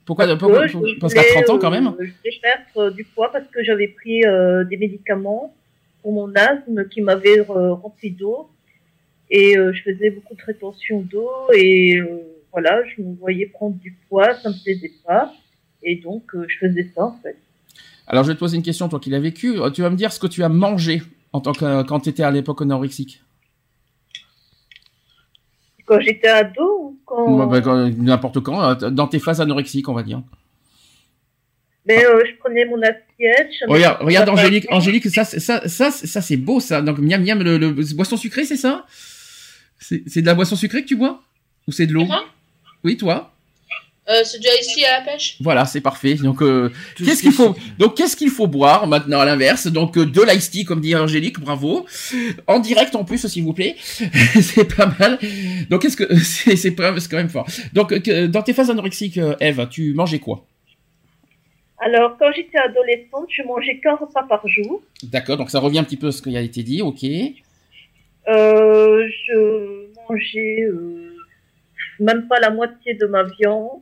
Pourquoi Parce pourquoi- que je Parce qu'à voulais, 30 ans, quand euh, même? Je voulais perdre euh, du poids parce que j'avais pris euh, des médicaments pour mon asthme qui m'avaient euh, rempli d'eau. Et euh, je faisais beaucoup de rétention d'eau. Et euh, voilà, je me voyais prendre du poids, ça me plaisait pas. Et donc, euh, je faisais ça, en fait. Alors, je vais te poser une question, toi qui l'as vécu. Euh, Tu vas me dire ce que tu as mangé en tant que, quand tu étais à l'époque anorexique. Quand j'étais ado ou quand... Bah, quand- N'importe quand, euh, dans tes phases anorexiques, on va dire. Mais euh, je prenais mon assiette. Regarde, regarde Angélique. Angélique, ça, c'est- ça, ça, ça c'est beau ça. Donc miam miam, le, le boisson sucrée, c'est ça? C'est de la boisson sucrée que tu bois? Ou c'est de l'eau? Oui, toi? Euh, c'est déjà ici à la pêche? Voilà, c'est parfait. Donc euh, qu'est-ce ce qu'il qui faut. Donc qu'est-ce qu'il faut boire maintenant à l'inverse? Donc euh, de l'ice tea comme dit Angélique, bravo. En direct en plus s'il vous plaît. c'est pas mal. Donc qu'est-ce que c'est c'est quand même fort. Donc euh, dans tes phases anorexiques euh, Eve, tu mangeais quoi? Alors, quand j'étais adolescente, je mangeais qu'un repas par jour. D'accord, donc ça revient un petit peu à ce qui a été dit, OK. Euh, je mangeais euh, même pas la moitié de ma viande.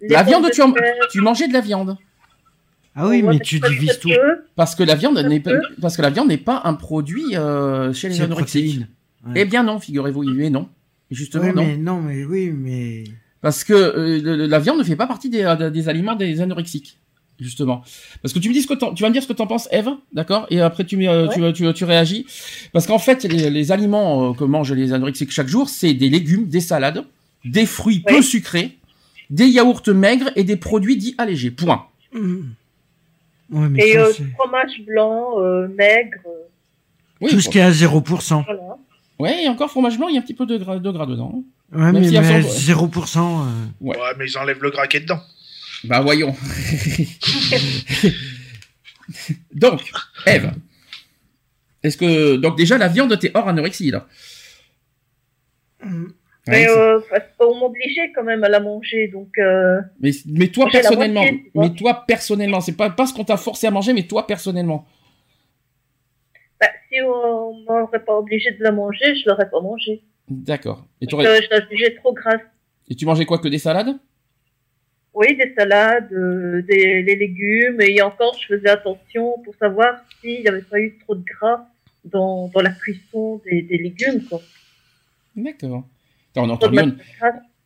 La viande de tu en- tu mangeais de la viande Ah oui, mais tu divises tout. Parce que la viande n'est pas, parce que la viande n'est pas un produit euh, chez les anorexiques. Ouais. Eh bien non, figurez-vous, il est non. Justement, Oui, non mais non, mais oui, mais. Parce que euh, la viande ne fait pas partie des, euh, des aliments des anorexiques, justement. Parce que tu me dis ce que tu vas me dire ce que t'en penses, Eve, d'accord? Et après tu, tu, tu, tu réagis. Parce qu'en fait, les, les aliments que mangent les anorexiques chaque jour, c'est des légumes, des salades, des fruits peu sucrés, des yaourts maigres et des produits dits allégés. Point. Mm. Ouais, mais Et ça, euh, fromage blanc, euh, maigre, euh, Oui, tout ce qui est à 0%. voilà. ouais, et encore fromage blanc, il y a un petit peu de gras, de gras dedans. Ouais, Même mais, s'il y a mais cent- 0%. euh, Ouais. Ouais, mais ils enlèvent le gras qui est dedans. Bah voyons. donc, Eve, est-ce que donc déjà la viande t'es hors anorexie là Mm. Mais Ouais, c'est- euh, parce m'obligeait quand même à la manger, donc euh, mais, mais toi personnellement, moitié, mais toi personnellement, c'est pas pas ce qu'on t'a forcé à manger, mais toi personnellement. bah, si on m'aurait pas obligé de la manger, je l'aurais pas mangé. D'accord. Et, tu Parce aurais- je la jugeais trop grasse. et tu mangeais quoi que des salades? Oui, des salades, euh, des les légumes, et encore, je faisais attention pour savoir s'il n'y avait pas eu trop de gras dans, dans la cuisson des, des légumes, quoi. D'accord. On entend, Lion-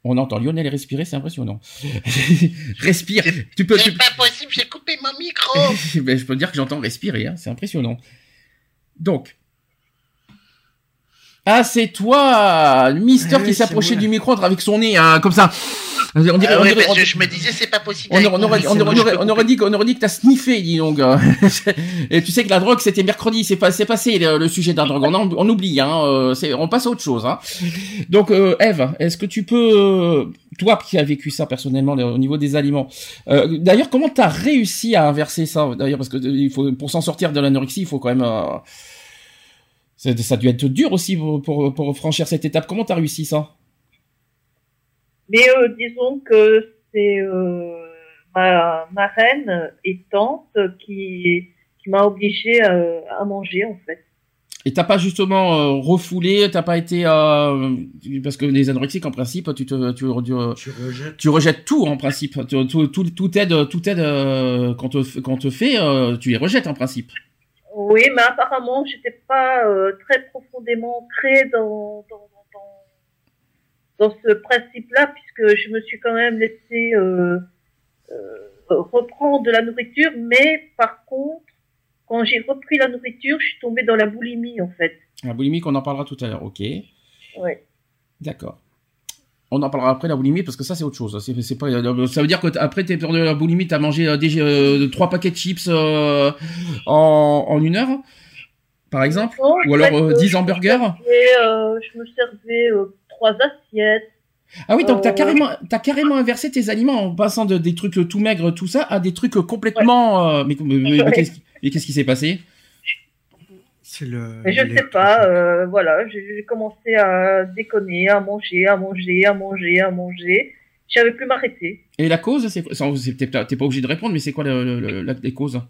on entend Lionel respirer, c'est impressionnant. Respire. Tu peux, tu C'est pas possible, j'ai coupé mon micro. Ben, je peux dire que j'entends respirer, hein, c'est impressionnant. Donc. Ah, c'est toi, le Mister Ah qui moi. du micro avec son nez, hein, comme ça. On dirait, Ah on ouais, dirait- on- je me disais, c'est pas possible. on, on aurait, micro, on aurait- je on aurait- peux on aurait dit qu'on aurait dit que t'as sniffé, dis donc. Et tu sais que la drogue c'était mercredi, c'est pas, c'est passé le, le sujet de la drogue. On, oublie, hein. euh, c'est- on passe à autre chose, hein. Donc, euh, Eve, est-ce que tu peux, euh, toi qui as vécu ça personnellement au niveau des aliments, euh, d'ailleurs, comment t'as réussi à inverser ça D'ailleurs, parce que euh, il faut, pour s'en sortir de l'anorexie, il faut quand même. Euh, c'est- ça a dû être dur aussi pour, pour, pour franchir cette étape. Comment t'as réussi ça? Mais euh, disons que c'est euh, ma, ma reine et tante qui, qui m'a obligée à, à manger, en fait. Et t'as pas justement euh, refoulé, t'as pas été euh, parce que les anorexiques en principe, tu te, tu, tu, Tu rejettes. tu rejettes tout en principe, tout, tout, tout, tout aide, tout aide euh, qu'on te, qu'on te fait, euh, tu les rejettes en principe. Oui, mais apparemment, j'étais pas euh, très profondément ancrée dans, dans, dans, dans ce principe-là, puisque je me suis quand même laissée euh, euh, reprendre de la nourriture, mais par contre, quand j'ai repris la nourriture, je suis tombée dans la boulimie, en fait. La boulimie, on en parlera tout à l'heure, ok. Ouais. D'accord. On en parlera après la boulimie parce que ça c'est autre chose. C'est, c'est pas, euh, ça veut dire que après t'es peur de la boulimie, t'as mangé euh, des euh, trois paquets de chips euh, en, en une heure, par exemple, Non, ou alors fait, euh, euh, 10 je me hamburgers. euh, je me servais euh, trois assiettes. Ah oui, donc t'as Euh, carrément, t'as carrément inversé tes aliments en passant de des trucs tout maigres, tout ça, à des trucs complètement. euh, mais mais- mais- mais Ouais. qu'est-ce qui- mais qu'est-ce qui s'est passé? Le. Mais je les- sais pas, euh, voilà, j'ai commencé à déconner, à manger, à manger, à manger, à manger. Je savais plus m'arrêter. Et la cause, c'est T'es pas obligé de répondre, mais c'est quoi le, le- le- la- les causes?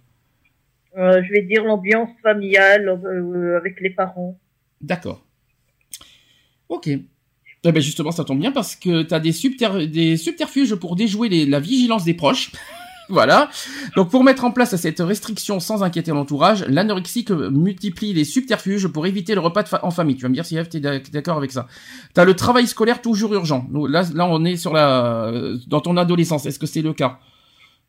Euh, je vais dire l'ambiance familiale euh, avec les parents. D'accord. Ok. Eh ben justement, ça tombe bien parce que t'as des, subter- des subterfuges pour déjouer les- la vigilance des proches. voilà. Donc pour mettre en place cette restriction sans inquiéter l'entourage, l'anorexique multiplie les subterfuges pour éviter le repas de fa- en famille. Tu vas me dire si Eve, t'es d'ac- d'accord avec ça. T'as le travail scolaire toujours urgent. Nous, Là, là, on est sur la dans ton adolescence. Est-ce que c'est le cas?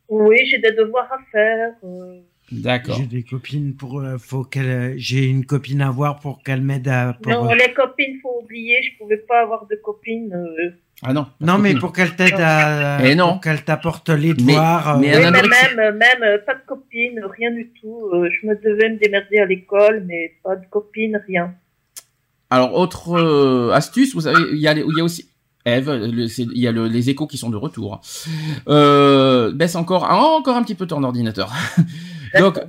Oui, j'ai des devoirs à faire. euh, D'accord. J'ai des copines pour. euh, faut qu'elle. J'ai une copine à voir pour qu'elle m'aide à. pour, Non, euh, les copines, faut oublier, je pouvais pas avoir de copines. euh. Ah non. Non, mais pour qu'elle t'aide à. Eh non. Qu'elle t'apporte les devoirs. mais euh, mais même, même euh, pas de copines, rien du tout. Euh, je me devais me démerder à l'école, mais pas de copines, rien. Alors, autre euh, astuce, vous savez, il y a, y aussi... Eve, il y a le- les échos qui sont de retour. Euh, baisse encore, ah, encore un petit peu ton ordinateur. Donc,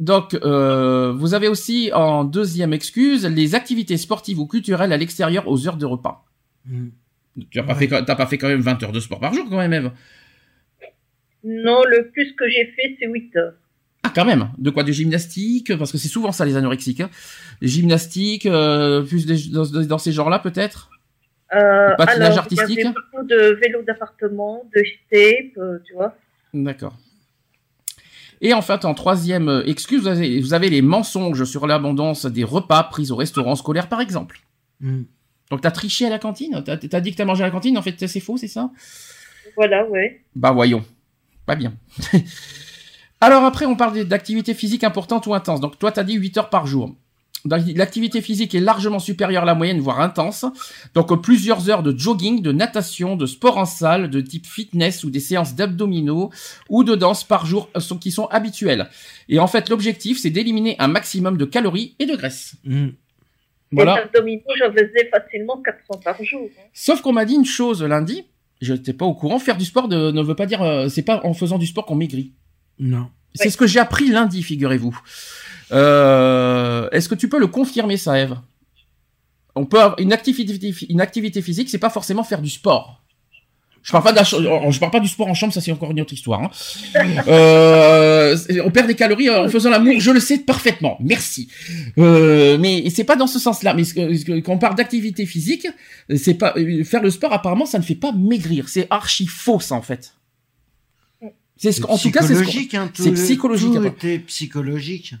donc euh, vous avez aussi en deuxième excuse les activités sportives ou culturelles à l'extérieur aux heures de repas. mm. Tu n'as pas, Ouais. fait, t'as pas fait quand même 20 heures de sport par jour quand même, Eve Non, le plus que j'ai fait, c'est 8 heures. Ah, quand même De quoi De gymnastique Parce que c'est souvent ça les anorexiques. Hein. Les gymnastiques, euh, plus des- dans, dans ces genres-là peut-être? Euh, patinage alors, artistique Il y avait beaucoup de vélos d'appartement, de tape, euh, tu vois. D'accord. Et en fait, en troisième excuse, vous avez, vous avez les mensonges sur l'abondance des repas pris au restaurant scolaire, par exemple. Mm. Donc t'as triché à la cantine T'as t'as dit que t'as mangé à la cantine, en fait c'est faux, c'est ça? Voilà, ouais. Bah voyons. Pas bien. Alors après, on parle d'activité physique importante ou intense. Donc toi, t'as dit 8 heures par jour. L'activité physique est largement supérieure à la moyenne, voire intense. Donc plusieurs heures de jogging, de natation, de sport en salle, de type fitness ou des séances d'abdominaux ou de danse par jour sont, qui sont habituelles. Et en fait, l'objectif, c'est d'éliminer un maximum de calories et de graisse. Mm. Voilà. Les abdominaux, j'en faisais facilement 400 par jour. hein. Sauf qu'on m'a dit une chose lundi. Je n'étais pas au courant. Faire du sport de- ne veut pas dire, euh, c'est pas en faisant du sport qu'on maigrit. Non. C'est Ouais. ce que j'ai appris lundi, figurez-vous. Euh, Est-ce que tu peux le confirmer, ça, Eve? On peut avoir une activité, une activité physique, c'est pas forcément faire du sport. Je parle pas, de la je parle pas du sport en chambre, ça c'est encore une autre histoire. hein. Euh, on perd des calories en faisant l'amour, je le sais parfaitement. Merci. Euh, mais c'est pas dans ce sens-là. Mais quand on parle d'activité physique, c'est pas euh, faire le sport. Apparemment, ça ne fait pas maigrir. C'est archi faux, ça en fait. C'est ce, en tout cas, c'est psychologique, hein, tout psychologique, Tout était psychologique.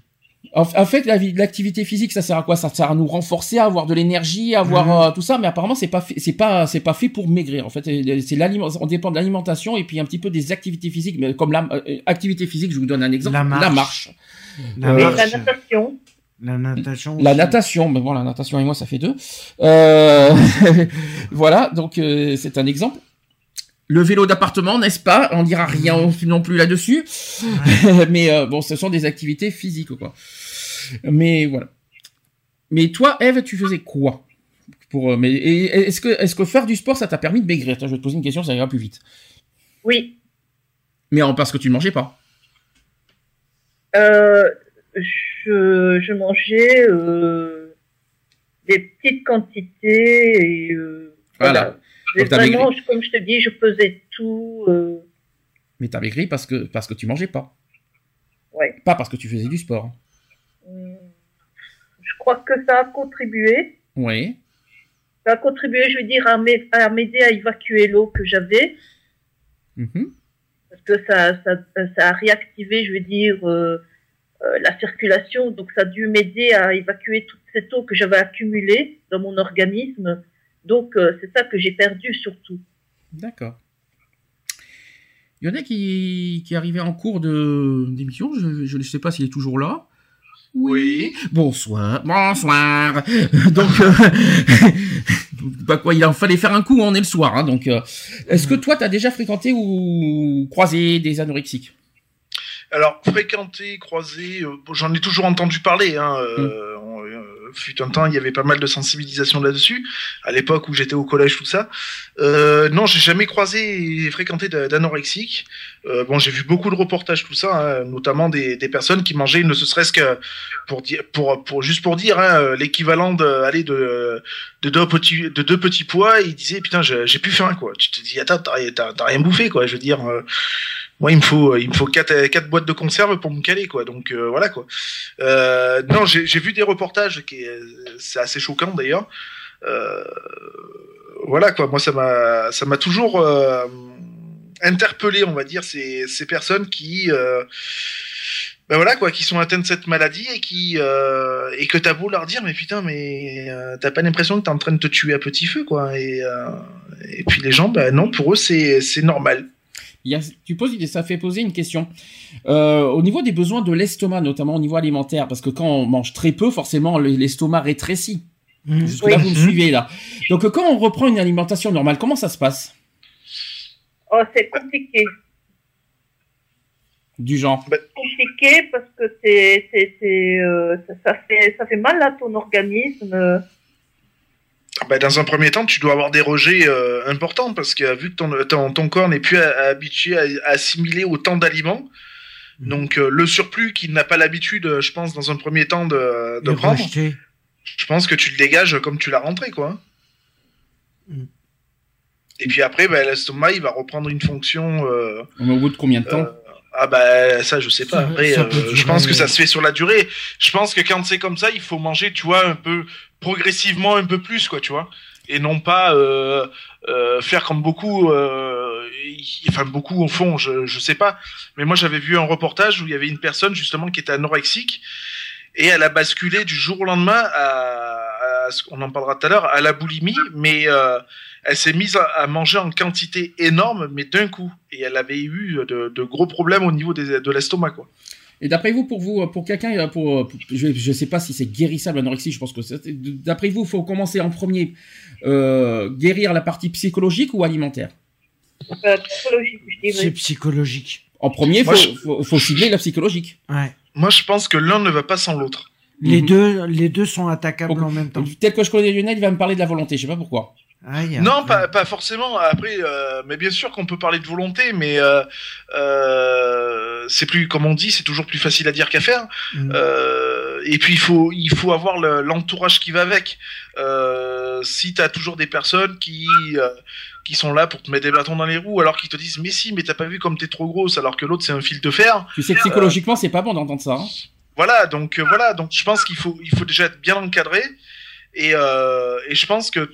En, en fait, la l'activité physique, ça sert à quoi? Ça sert à nous renforcer, à avoir de l'énergie, à avoir Mhm. euh, tout ça. Mais apparemment, c'est pas fait, c'est pas, c'est pas fait pour maigrir. En fait, c'est l'aliment, on dépend de l'alimentation et puis un petit peu des activités physiques. Mais comme la euh, activité physique, je vous donne un exemple. La marche. marche, La, Euh, marche, la natation. la natation. la natation. Mais bon, la natation et moi, ça fait deux. Euh, voilà, donc euh, c'est un exemple. Le vélo d'appartement, n'est-ce pas? On dira rien non plus là-dessus. mais euh, bon, ce sont des activités physiques, quoi. Mais voilà. Mais toi, Eve, tu faisais quoi pour euh, mais est-ce que est-ce que faire du sport ça t'a permis de maigrir? Je vais te poser une question, ça ira plus vite. Oui. Mais en, parce que tu ne mangeais pas. Euh, je, je mangeais euh, des petites quantités et euh, Voilà. voilà. Vraiment, je- comme je te dis, je pesais tout. Mais t'as maigri parce que parce que tu mangeais pas. Ouais. Pas parce que tu faisais du sport. Je crois que ça a contribué. Oui. Ça a contribué, je veux dire, à m'ai- à m'aider à évacuer l'eau que j'avais. Mhm. parce que ça, ça, ça a réactivé, je veux dire, euh, euh, la circulation. Donc, ça a dû m'aider à évacuer toute cette eau que j'avais accumulée dans mon organisme. Donc, euh, c'est ça que j'ai perdu surtout. D'accord. Il y en a qui, qui arrivaient en cours d'émission, je ne sais pas s'il est toujours là. Oui. Bonsoir. Bonsoir. donc, euh, bah quoi, il en fallait faire un coup, on est le soir. Hein, donc, euh, est-ce que toi, tu as déjà fréquenté ou croisé des anorexiques? Alors, fréquenter, croiser, euh, bon, j'en ai toujours entendu parler. Hein, on- euh, fut un temps, il y avait pas mal de sensibilisation là-dessus, à l'époque où j'étais au collège, tout ça. Euh, non, j'ai jamais croisé et fréquenté d'a- d'anorexiques. Euh, bon, j'ai vu beaucoup de reportages, tout ça, hein, notamment des, personnes qui mangeaient, ne serait-ce que pour dire, pour, juste pour dire, hein, euh, l'équivalent de, allez, de, de deux petits, de deux petits pois. Et ils disaient, putain, j'ai plus faim, quoi. Tu te dis, attends, t'as rien bouffé, quoi. Je veux dire. euh, moi, il me faut, il me faut quatre, quatre boîtes de conserve pour me caler, quoi. Donc euh, voilà, quoi. Euh, non, j'ai vu des reportages qui, est- c'est assez choquant d'ailleurs. Euh, voilà, quoi. Moi, ça m'a, ça m'a toujours euh, interpellé, on va dire, ces, ces personnes qui, euh, ben voilà, quoi, qui sont atteintes de cette maladie et qui, euh, et que t'as beau leur dire, mais putain, mais euh, t'as pas l'impression que t'es en train de te tuer à petit feu, quoi. Et, euh, et puis les gens, ben non, pour eux, c'est, c'est normal. Il y a, tu poses, ça fait poser une question. Euh, au niveau des besoins de l'estomac, notamment au niveau alimentaire, parce que quand on mange très peu, forcément, le- l'estomac rétrécit. Mhm. Jusque là, Oui. vous me suivez là. Donc, quand on reprend une alimentation normale, comment ça se passe? Oh, c'est compliqué. Du genre Compliqué parce que c'est, c'est, c'est, euh, ça, ça fait, ça fait mal à ton organisme. Bah, dans un premier temps, tu dois avoir des rejets euh, importants parce que vu que ton, ton, ton corps n'est plus à- à habitué à, à assimiler autant d'aliments, Mhm. donc euh, le surplus qu'il n'a pas l'habitude, euh, je pense, dans un premier temps de, de prendre, rejeter. je pense que tu le dégages comme tu l'as rentré, quoi. Mhm. Et puis après, bah, l'estomac, il va reprendre une fonction. euh, Au bout de combien de temps euh, ah bah ça je sais pas. Après, euh, je pense que ça se fait sur la durée. Je pense que quand c'est comme ça, il faut manger, tu vois, un peu progressivement un peu plus, quoi, tu vois, et non pas euh, euh, faire comme beaucoup. Euh, y- enfin beaucoup au fond, je je sais pas. Mais moi j'avais vu un reportage où il y avait une personne justement qui était anorexique et elle a basculé du jour au lendemain à, à on en parlera tout à l'heure, à la boulimie, mais euh, elle s'est mise à, à manger en quantité énorme, mais d'un coup. Et elle avait eu de, de gros problèmes au niveau des, de l'estomac, quoi. Et d'après vous, pour vous, pour quelqu'un, euh, pour, pour- je ne sais pas si c'est guérissable l'anorexie, je pense que c'est. D'après vous, il faut commencer en premier euh, guérir la partie psychologique ou alimentaire? Euh, psychologique, je C'est dirais. psychologique. En premier, Moi, faut, faut, faut cibler la psychologique. Ouais. Moi, je pense que l'un ne va pas sans l'autre. Les Mhm. deux, les deux sont attaquables Donc, en même temps. Tel que je connais Lionel, il va me parler de la volonté, je sais pas pourquoi. Non, pas, pas forcément. Après, euh, mais bien sûr qu'on peut parler de volonté, mais euh, euh, c'est plus, comme on dit, c'est toujours plus facile à dire qu'à faire. Mm. Euh, et puis il faut, il faut avoir le- l'entourage qui va avec. Euh, si t'as toujours des personnes qui, euh, qui sont là pour te mettre des bâtons dans les roues, alors qu'ils te disent mais si, mais t'as pas vu comme t'es trop grosse, alors que l'autre c'est un fil de fer. Tu sais que psychologiquement, c'est pas bon d'entendre ça. hein. Voilà, donc euh, voilà, donc je pense qu'il faut, il faut déjà être bien encadré. Et, euh, et je pense que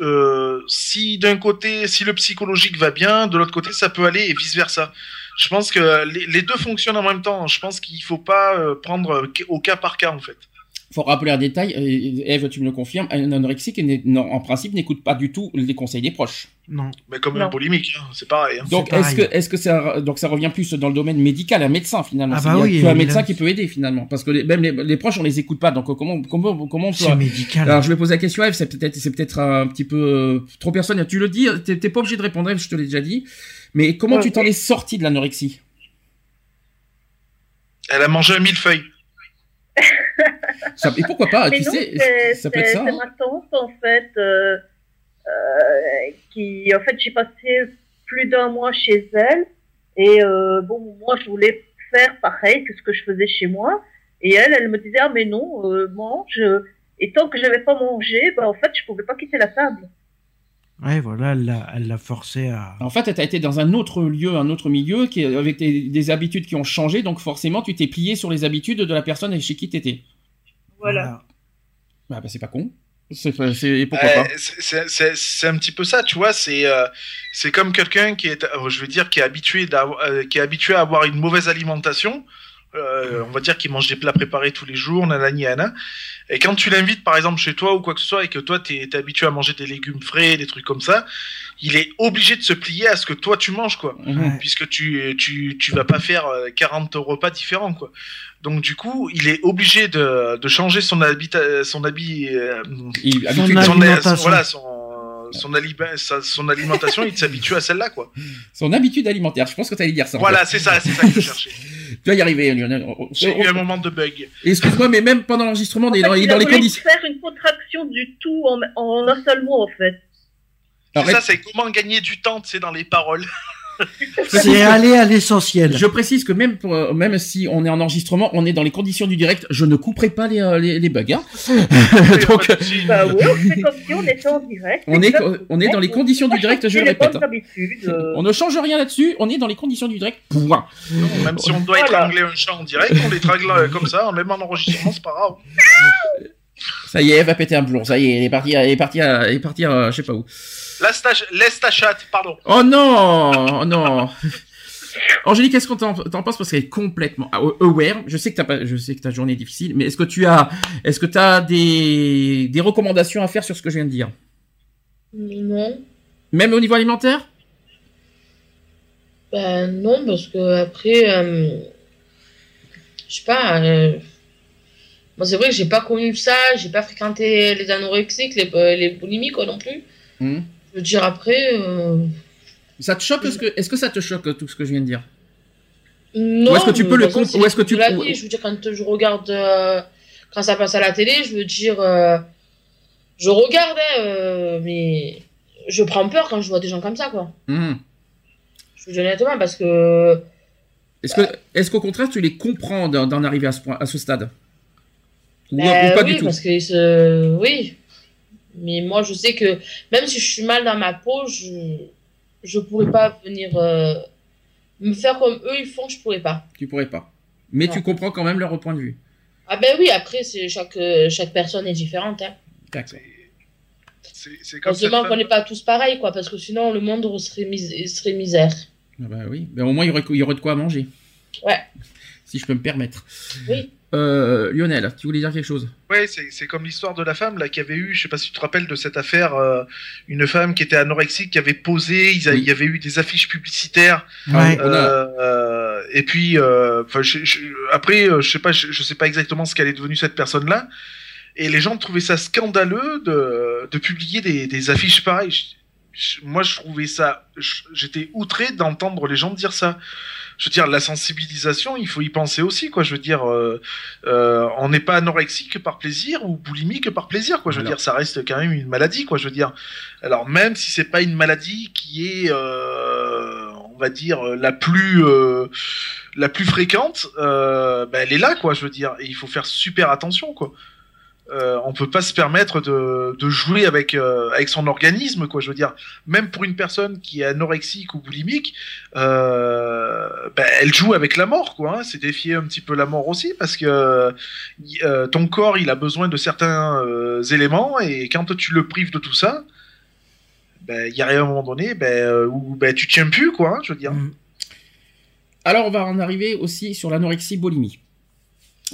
euh, si d'un côté, si le psychologique va bien, de l'autre côté, ça peut aller et vice versa. Je pense que les, les deux fonctionnent en même temps. Je pense qu'il faut pas euh, prendre au cas par cas en fait. Faut rappeler un détail, euh, Eve, tu me le confirmes, un anorexique, non, en principe, n'écoute pas du tout les conseils des proches. Non. Mais comme Non. un boulimique, hein, c'est pareil. hein. Donc, est-ce que, est-ce que ça, donc ça revient plus dans le domaine médical, un médecin finalement Ah C'est bah oui, que un médecin a- qui peut aider finalement, parce que les- même les, les proches, on les écoute pas. Donc, euh, comment, comment, comment on peut C'est médical. Alors, je vais poser la question, Eve, c'est peut-être, c'est peut-être un petit peu euh, trop personnel. Tu le dis, t'es pas obligé de répondre, Eve, je te l'ai déjà dit. Mais comment Ouais, tu t'en es sorti de l'anorexie? Elle a mangé un millefeuille. Ça- Et pourquoi pas Mais Tu non, sais, c'est ça peut être ça. c'est hein. ma tante, en fait, euh, euh, qui, en fait, j'ai passé plus d'un mois chez elle. Et euh, bon, moi, je voulais faire pareil que ce que je faisais chez moi. Et elle, elle me disait, ah, mais non, euh, mange. Et tant que j'avais pas mangé, bah, en fait, je pouvais pas quitter la table. Ouais, voilà, elle l'a, elle l'a forcé à. En fait, tu as été dans un autre lieu, un autre milieu, qui, avec des, des habitudes qui ont changé, donc forcément, tu t'es plié sur les habitudes de la personne chez qui t'étais. Voilà. Bah, bah, c'est pas con. C'est, c'est, et pourquoi Euh, pas? c'est- c'est c'est- c'est un petit peu ça, tu vois. C'est euh, c'est comme quelqu'un qui est, euh, je veux dire, qui est habitué d'avoir- euh, qui est habitué à avoir une mauvaise alimentation. Euh, on va dire qu'il mange des plats préparés tous les jours, nanani, nana. Et quand tu l'invites, par exemple, chez toi ou quoi que ce soit, et que toi, t'es es habitué à manger des légumes frais, des trucs comme ça, il est obligé de se plier à ce que toi tu manges, quoi. Puisque tu, tu, tu vas pas faire euh, 40 repas différents, quoi. Donc, du coup, il est obligé de, de changer son habit, son habit, euh, Il- Son voilà, son, son, ali- sa- son alimentation, il s'habitue à celle-là, quoi. son habitude alimentaire. Je pense que tu allais dire ça. Voilà, c'est ça, c'est ça que je cherchais. Tu vas y arriver, Lionel. On- on- J'ai eu un moment de bug. Excuse-moi, mais même pendant l'enregistrement, on est En dans, fait, il est il dans a les conditions. faire une contraction du tout en, en un seul mot, en fait. C'est ça, c'est comment gagner du temps, c'est dans les paroles. C'est aller à l'essentiel. Je précise que même, pour, euh, même si on est en enregistrement, on est dans les conditions du direct. Je ne couperai pas les, euh, les, les bugs. hein. Donc, Bah oui, on fait comme si on était en direct. On est- on est dans les conditions du direct, je le répète, hein. euh, on ne change rien là-dessus. On est dans les conditions du direct. Point. Non, même si on doit Voilà. étrangler un chat en direct, on l'étrangle euh, comme ça, même en enregistrement, c'est pas grave. Ça y est, elle va péter un plomb. Ça y est, elle est partie, elle est partie, à- elle est partie, à- je sais pas où. Laisse ta, laisse ta chatte, pardon. Oh non, oh non. Angélique, qu'est-ce qu'on t'en penses parce qu'elle est complètement aware? Je sais que t'as pas, je sais que ta journée est difficile, mais est-ce que tu as, est-ce que t'as des, des recommandations à faire sur ce que je viens de dire, Non. même au niveau alimentaire? Ben non, parce que après, euh, je sais pas. euh, Moi, c'est vrai que j'ai pas connu ça, j'ai pas fréquenté les anorexiques, les, euh, les boulimiques quoi, non plus. Hmm. Veux dire, après. euh, Ça te choque Est-ce que, est-ce que ça te choque tout ce que je viens de dire? Non, Ou est-ce que tu peux le c'est ou est-ce que tu- la vie. Je veux dire, quand je regarde. euh, Quand ça passe à la télé, je veux dire. euh, Je regarde, hein, mais. Je prends peur quand je vois des gens comme ça, quoi. Hmm. Je vous dis honnêtement, parce que. Est-ce que, est-ce qu'au contraire tu les comprends d'en arriver à ce point, à ce stade? Ou, Ben ou pas oui, du tout? parce que oui. Mais moi, je sais que même si je suis mal dans ma peau, je je pourrais pas venir euh, me faire comme eux ils font, je pourrais pas. Tu pourrais pas. Mais Non. tu comprends quand même leur point de vue. Ah ben oui, après c'est chaque chaque personne est différente. Hein. D'accord. C'est comme Heureusement qu'on n'est pas tous pareils, quoi, parce que sinon le monde serait mis serait misère. Ah bah oui. Ben, au moins il y aurait, il y aurait de quoi manger. Ouais. Si je peux me permettre. Oui. Euh, Lionel, tu voulais dire quelque chose? Ouais, c'est comme l'histoire de la femme là qui avait eu, je sais pas si tu te rappelles de cette affaire, euh, une femme qui était anorexique, qui avait posé, Oui. il y avait eu des affiches publicitaires, Ouais. On a- euh, et puis, euh, enfin, je- je- après, je sais pas, je, je sais pas exactement ce qu'elle est devenue cette personne-là, et les gens trouvaient ça scandaleux de, de publier des, des affiches pareilles. Je- je- moi, je trouvais ça, j'étais outré d'entendre les gens dire ça. Je veux dire, la sensibilisation, il faut y penser aussi, quoi. Je veux dire, euh, euh, on n'est pas anorexique par plaisir ou boulimique par plaisir, quoi. Je veux Alors. dire, ça reste quand même une maladie, quoi. Je veux dire, alors même si c'est pas une maladie qui est, euh, on va dire, la plus, euh, la plus fréquente, euh, ben, elle est là, quoi. Je veux dire, et il faut faire super attention, quoi. Euh, on peut pas se permettre de, jouer avec euh, avec son organisme, quoi. Je veux dire, même pour une personne qui est anorexique ou boulimique, euh, ben, elle joue avec la mort, quoi. hein. C'est défier un petit peu la mort aussi, parce que euh, ton corps, il a besoin de certains éléments, et quand tu le prives de tout ça, ben, il y a un moment donné, euh, où tu tiens plus, quoi. hein, je veux dire. Mm. Alors, on va en arriver aussi sur l'anorexie-boulimie.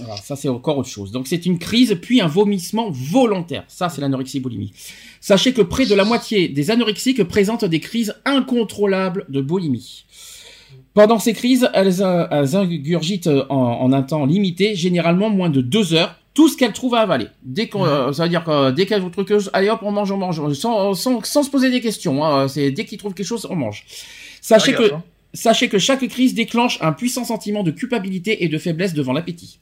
Alors, ça, c'est encore autre chose. Donc, c'est une crise, puis un vomissement volontaire. Ça, c'est l'anorexie-boulimie. Sachez que près de la moitié des anorexiques présentent des crises incontrôlables de boulimie. Pendant ces crises, elles, euh, elles ingurgitent en, en un temps limité, généralement moins de deux heures, tout ce qu'elles trouvent à avaler. Dès qu'on, euh, ça veut dire que euh, dès qu'elles trouvent quelque chose, allez hop, on mange, on mange, sans, sans, sans se poser des questions. Hein, c'est dès qu'ils trouvent quelque chose, on mange. Sachez Ah, que. Sachez que chaque crise déclenche un puissant sentiment de culpabilité et de faiblesse devant l'appétit.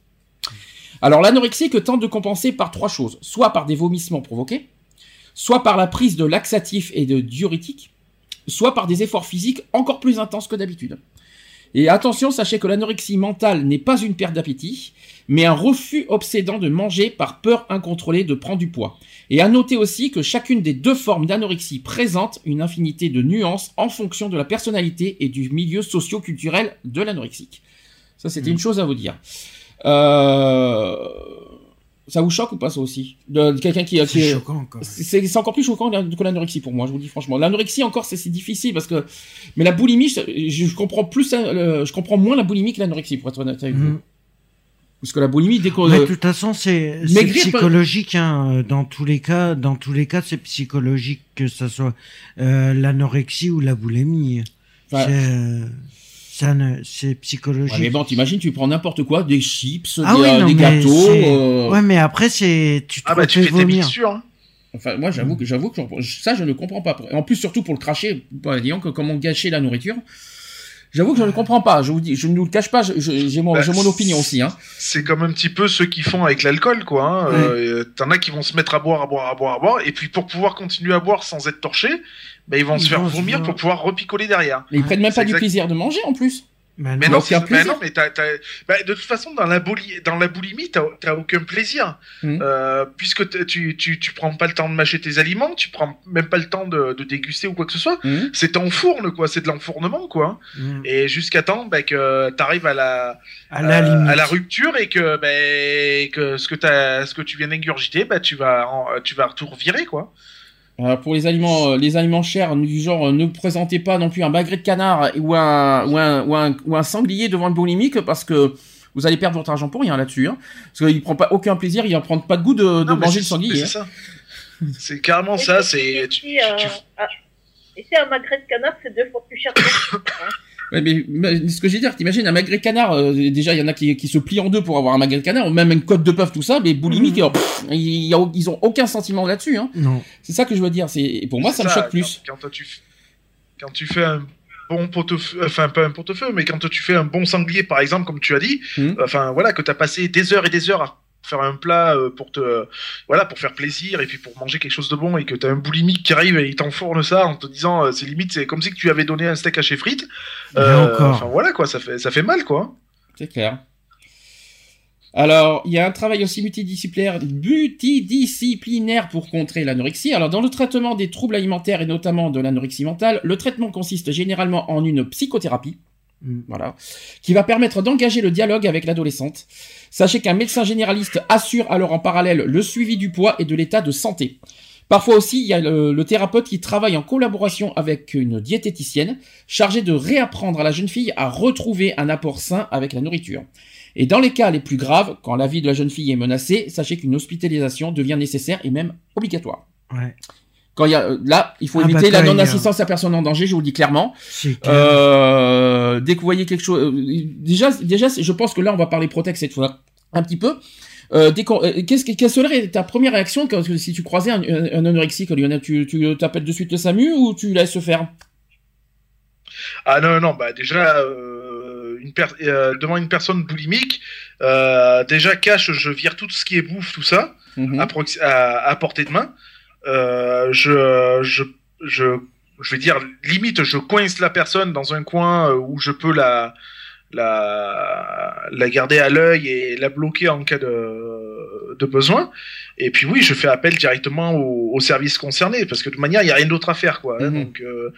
Alors l'anorexique tente de compenser par trois choses, soit par des vomissements provoqués, soit par la prise de laxatifs et de diurétiques, soit par des efforts physiques encore plus intenses que d'habitude. Et attention, sachez que l'anorexie mentale n'est pas une perte d'appétit, mais un refus obsédant de manger par peur incontrôlée de prendre du poids. Et à noter aussi que chacune des deux formes d'anorexie présente une infinité de nuances en fonction de la personnalité et du milieu socio-culturel de l'anorexique. Ça, c'était une chose à vous dire. Euh... Ça vous choque ou pas ça aussi? De, de quelqu'un qui, qui C'est choquant, même. c'est c'est encore plus choquant que l'anorexie pour moi, je vous dis franchement. L'anorexie encore c'est c'est difficile parce que mais la boulimie je, je comprends plus euh, je comprends moins la boulimie que l'anorexie pour être honnête avec vous. Mhm. Parce que la boulimie dès qu'on Mais de toute façon, c'est psychologique. Hein. euh, Dans tous les cas, dans tous les cas, c'est psychologique que ça soit euh, l'anorexie ou la boulimie. Enfin, C'est, euh, c'est psychologique. ouais, mais bon, t'imagines, tu prends n'importe quoi, des chips, Ah des, oui, euh, non, des gâteaux. euh, Ouais, mais après, c'est tu te Ah bah tu fais tes vomir. mixtures. hein. Enfin, moi, j'avoue que j'avoue que ça, je ne comprends pas. En plus, surtout pour le cracher, bah, disons que comment gâcher la nourriture. J'avoue que je ne comprends pas. Je vous dis, je ne vous le cache pas. J'ai mon, Bah, j'ai mon opinion aussi. Hein. C'est comme un petit peu ceux qui font avec l'alcool, quoi. Hein. Euh, T'en as qui vont se mettre à boire, à boire, à boire, à boire, et puis pour pouvoir continuer à boire sans être torchés, bah, ils vont Ils se faire vont vomir pour pouvoir repicoler derrière. Mais ils prennent même pas du plaisir de manger en plus. Mais Mais non, bah non, mais bah, de toute façon, dans la, boulie, dans la boulimie, t'as, aucun plaisir. Mhm. Euh, puisque tu, tu, tu prends pas le temps de mâcher tes aliments, tu prends même pas le temps de, de déguster ou quoi que ce soit. Mhm. C'est enfourne, quoi. C'est de l'enfournement, quoi. Mm. Et jusqu'à temps bah, que t'arrives à la, à la euh, limite. à la rupture et que, bah, que ce que t'as, ce que tu viens d'ingurgiter, bah, tu vas, en- tu vas tout revirer, quoi. Euh, pour les aliments, euh, les aliments chers, du genre, euh, ne présentez pas non plus un magret de canard ou un, ou un, ou un, ou un sanglier devant le boulimique parce que vous allez perdre votre argent pour rien là-dessus. Hein. Parce qu'il prend pas aucun plaisir, il en prend pas de goût de, de Non, manger c'est- le sanglier. mais hein. C'est ça. C'est carrément Et ça. C'est, ici, tu, euh, tu- ah, ici, un magret de canard, c'est deux fois plus cher que Ouais, mais, mais ce que j'ai dire, t'imagines un magret de canard, euh, déjà il y en a qui, qui se plient en deux pour avoir un magret de canard, ou même une côte de bœuf, tout ça, mais boulimique, euh, pff, il y a- ils ont aucun sentiment là-dessus. Hein. Non. C'est ça que je veux dire. C'est et pour moi, ça, me choque quand- plus. Quand, toi, tu, quand tu fais un bon pot-au-feu, enfin pas un pot-au-feu, mais quand tu fais un bon sanglier, par exemple, comme tu as dit, Mhm. enfin voilà, que tu as passé des heures et des heures à faire un plat euh, pour te voilà pour faire plaisir et puis pour manger quelque chose de bon et que tu as un boulimique qui arrive et il t'enfourne ça en te disant euh, c'est limite c'est comme si tu avais donné un steak haché frites encore. enfin voilà quoi ça fait ça fait mal quoi C'est clair. Alors, il y a un travail aussi multidisciplinaire, multidisciplinaire pour contrer l'anorexie. Alors, dans le traitement des troubles alimentaires et notamment de l'anorexie mentale, le traitement consiste généralement en une psychothérapie. Voilà, qui va permettre d'engager le dialogue avec l'adolescente. Sachez qu'un médecin généraliste assure alors en parallèle le suivi du poids et de l'état de santé. Parfois aussi, il y a le, le thérapeute qui travaille en collaboration avec une diététicienne chargée de réapprendre à la jeune fille à retrouver un apport sain avec la nourriture. Et dans les cas les plus graves, quand la vie de la jeune fille est menacée, sachez qu'une hospitalisation devient nécessaire et même obligatoire. Ouais. Quand il y a, euh, là, il faut Ah, éviter bah, la non-assistance à personne en danger, je vous le dis clairement. Euh, dès que vous voyez quelque chose, euh, déjà, déjà, je pense que là, on va parler Protex cette fois un petit peu. Euh, dès qu'on- euh, qu'est-ce que- quelle serait ta première réaction quand, si tu croisais un, un, un anorexique, Lionel? Tu, tu t'appelles de suite le SAMU ou tu laisses faire? Ah non, non, bah déjà, euh, une per- euh, devant une personne boulimique, euh, déjà cache, je vire tout ce qui est bouffe, tout ça, Mhm. à, à, à portée de main. Euh, je, je, je, je vais dire, limite, je coince la personne dans un coin euh, où je peux la, la, la garder à l'œil et la bloquer en cas de, de besoin. Et puis oui, je fais appel directement au, au service concerné, parce que de toute manière, il n'y a rien d'autre à faire, quoi. hein. Mhm. donc, euh,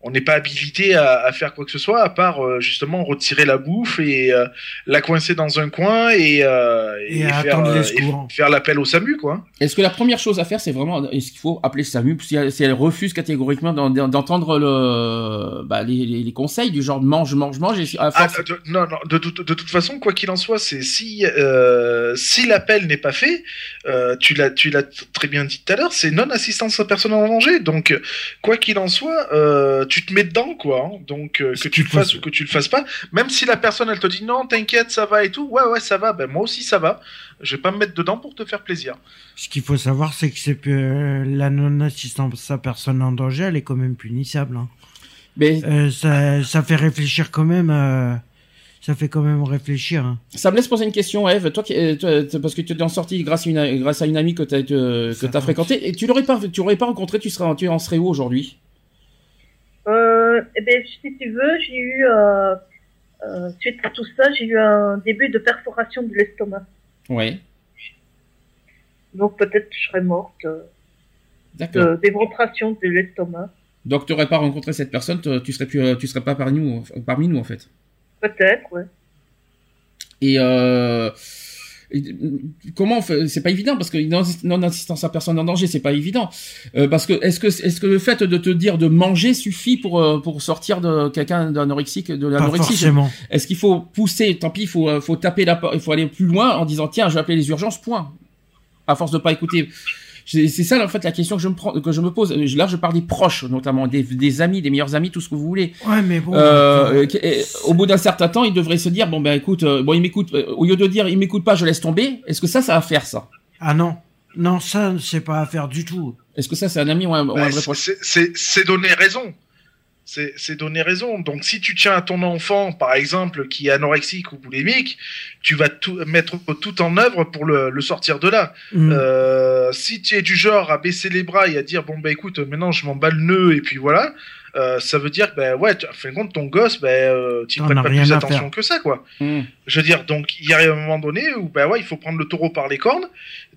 on n'est pas habilité à, à faire quoi que ce soit, à part euh, justement retirer la bouffe et euh, la coincer dans un coin et, euh, Et faire, euh, et l'appel au SAMU, quoi. Est-ce que la première chose à faire, c'est vraiment, est-ce qu'il faut appeler le SAMU? Si elle, si elle refuse catégoriquement d'en- d'entendre le, bah, les, les, les conseils du genre mange, mange, mange, et à Ah, de, non, non, de, toute- de toute façon, quoi qu'il en soit, c'est si euh, si l'appel n'est pas fait, euh, tu l'as tu l'as très bien dit tout à l'heure, c'est non assistance à personne en danger. Donc quoi qu'il en soit, euh, tu te mets dedans, quoi. hein. Donc euh, que tu le fasses ou que tu le fasses pas, même si la personne elle te dit non, t'inquiète, ça va et tout, ouais ouais ça va, ben moi aussi ça va. Je vais pas me mettre dedans pour te faire plaisir. Ce qu'il faut savoir, c'est que c'est que la non-assistance à personne en danger, elle est quand même punissable. hein. mais Euh, ça, ça fait réfléchir quand même. euh, ça fait quand même réfléchir. hein. Ça me laisse poser une question, Eve. Toi, euh, parce que tu es en sortie grâce à une, grâce à une amie que tu as, que fréquentée, et tu l'aurais pas, tu l'aurais pas rencontré, tu serais, tu en serais où aujourd'hui? Euh, eh ben, si tu veux, j'ai eu, euh, euh, suite à tout ça, j'ai eu un début de perforation de l'estomac. Ouais, Donc peut-être je serais morte d'accord. de d'éventration de l'estomac. Donc, tu n'aurais pas rencontré cette personne, tu serais plus, tu serais pas parmi nous, parmi nous en fait. Peut-être, ouais. Et et, comment on fait? C'est pas évident parce que non, assistance à personne en danger, c'est pas évident. Euh, parce que est-ce que est-ce que le fait de te dire de manger suffit pour euh, pour sortir de quelqu'un d'anorexique de l'anorexie. Est-ce qu'il faut pousser? Tant pis, il faut, euh, faut taper la porte, il faut aller plus loin en disant tiens, je vais appeler les urgences, point. À force de pas écouter. C'est ça en fait la question que je me prends, que je me pose. Là, je parle des proches, notamment des, des amis, des meilleurs amis, tout ce que vous voulez. Ouais, mais bon. Euh, au bout d'un certain temps, il devrait se dire bon ben écoute, euh, bon il m'écoute. euh, au lieu de dire il m'écoute pas, je laisse tomber. Est-ce que ça, ça va faire ça? Ah non. Non, ça, c'est pas à faire du tout. Est-ce que ça, c'est un ami ou un, ou un vrai c'est- proche? c'est donner raison. C'est donner raison. Donc, si tu tiens à ton enfant, par exemple, qui est anorexique ou boulimique, tu vas tout, mettre tout en œuvre pour le, le sortir de là. Mm. Euh, si tu es du genre à baisser les bras et à dire bon bah écoute, maintenant je m'en bats le nœud et puis voilà, euh, ça veut dire que ben ouais, tu- en fin de compte ton gosse, ben euh, tu prêtes as pas plus attention faire. que ça quoi. Hmm. Je veux dire, donc il y a un moment donné où ben ouais, il faut prendre le taureau par les cornes,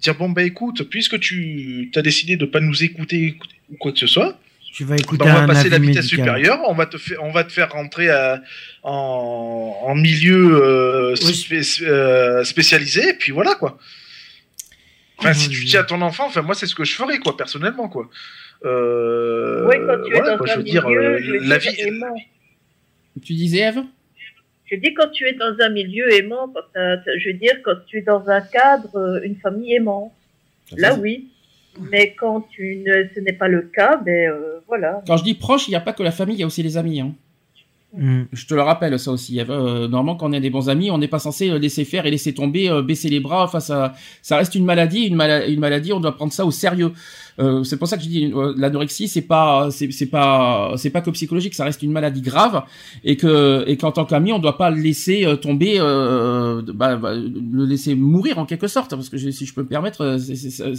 dire bon bah écoute, puisque tu as décidé de pas nous écouter, écouter ou quoi que ce soit, Tu vas ben, écouter on va un passer avis la vitesse médical. supérieure, on va te faire, on va te faire rentrer à- en, en milieu euh, Oui. spé- euh, spécialisé, et puis voilà quoi. Enfin, si Oui. tu tiens à ton enfant, enfin moi c'est ce que je ferais quoi, personnellement quoi. Euh, oui, quand tu voilà, es dans quoi, un je veux dire, milieu, euh, je veux la dire, vie. aimant. Tu disais Eve? Je dis quand tu es dans un milieu aimant, quand je veux dire quand tu es dans un cadre, euh, une famille aimante. Là oui. Mais quand tu ne, ce n'est pas le cas, ben euh, voilà. Quand je dis proche, il n'y a pas que la famille, il y a aussi les amis. Hein. Mm. Je te le rappelle, ça aussi. Euh, normalement, quand on a des bons amis, on n'est pas censé euh, laisser faire et laisser tomber, euh, baisser les bras face à. Ça reste une maladie, une, mala- une maladie. On doit prendre ça au sérieux. Euh, c'est pour ça que je dis euh, l'anorexie, c'est pas, c'est c'est pas, c'est pas que psychologique. Ça reste une maladie grave et que et qu'en tant qu'ami, on doit pas le laisser euh, tomber, euh, bah, bah, le laisser mourir en quelque sorte. Parce que je- si je peux me permettre, c'est- c'est-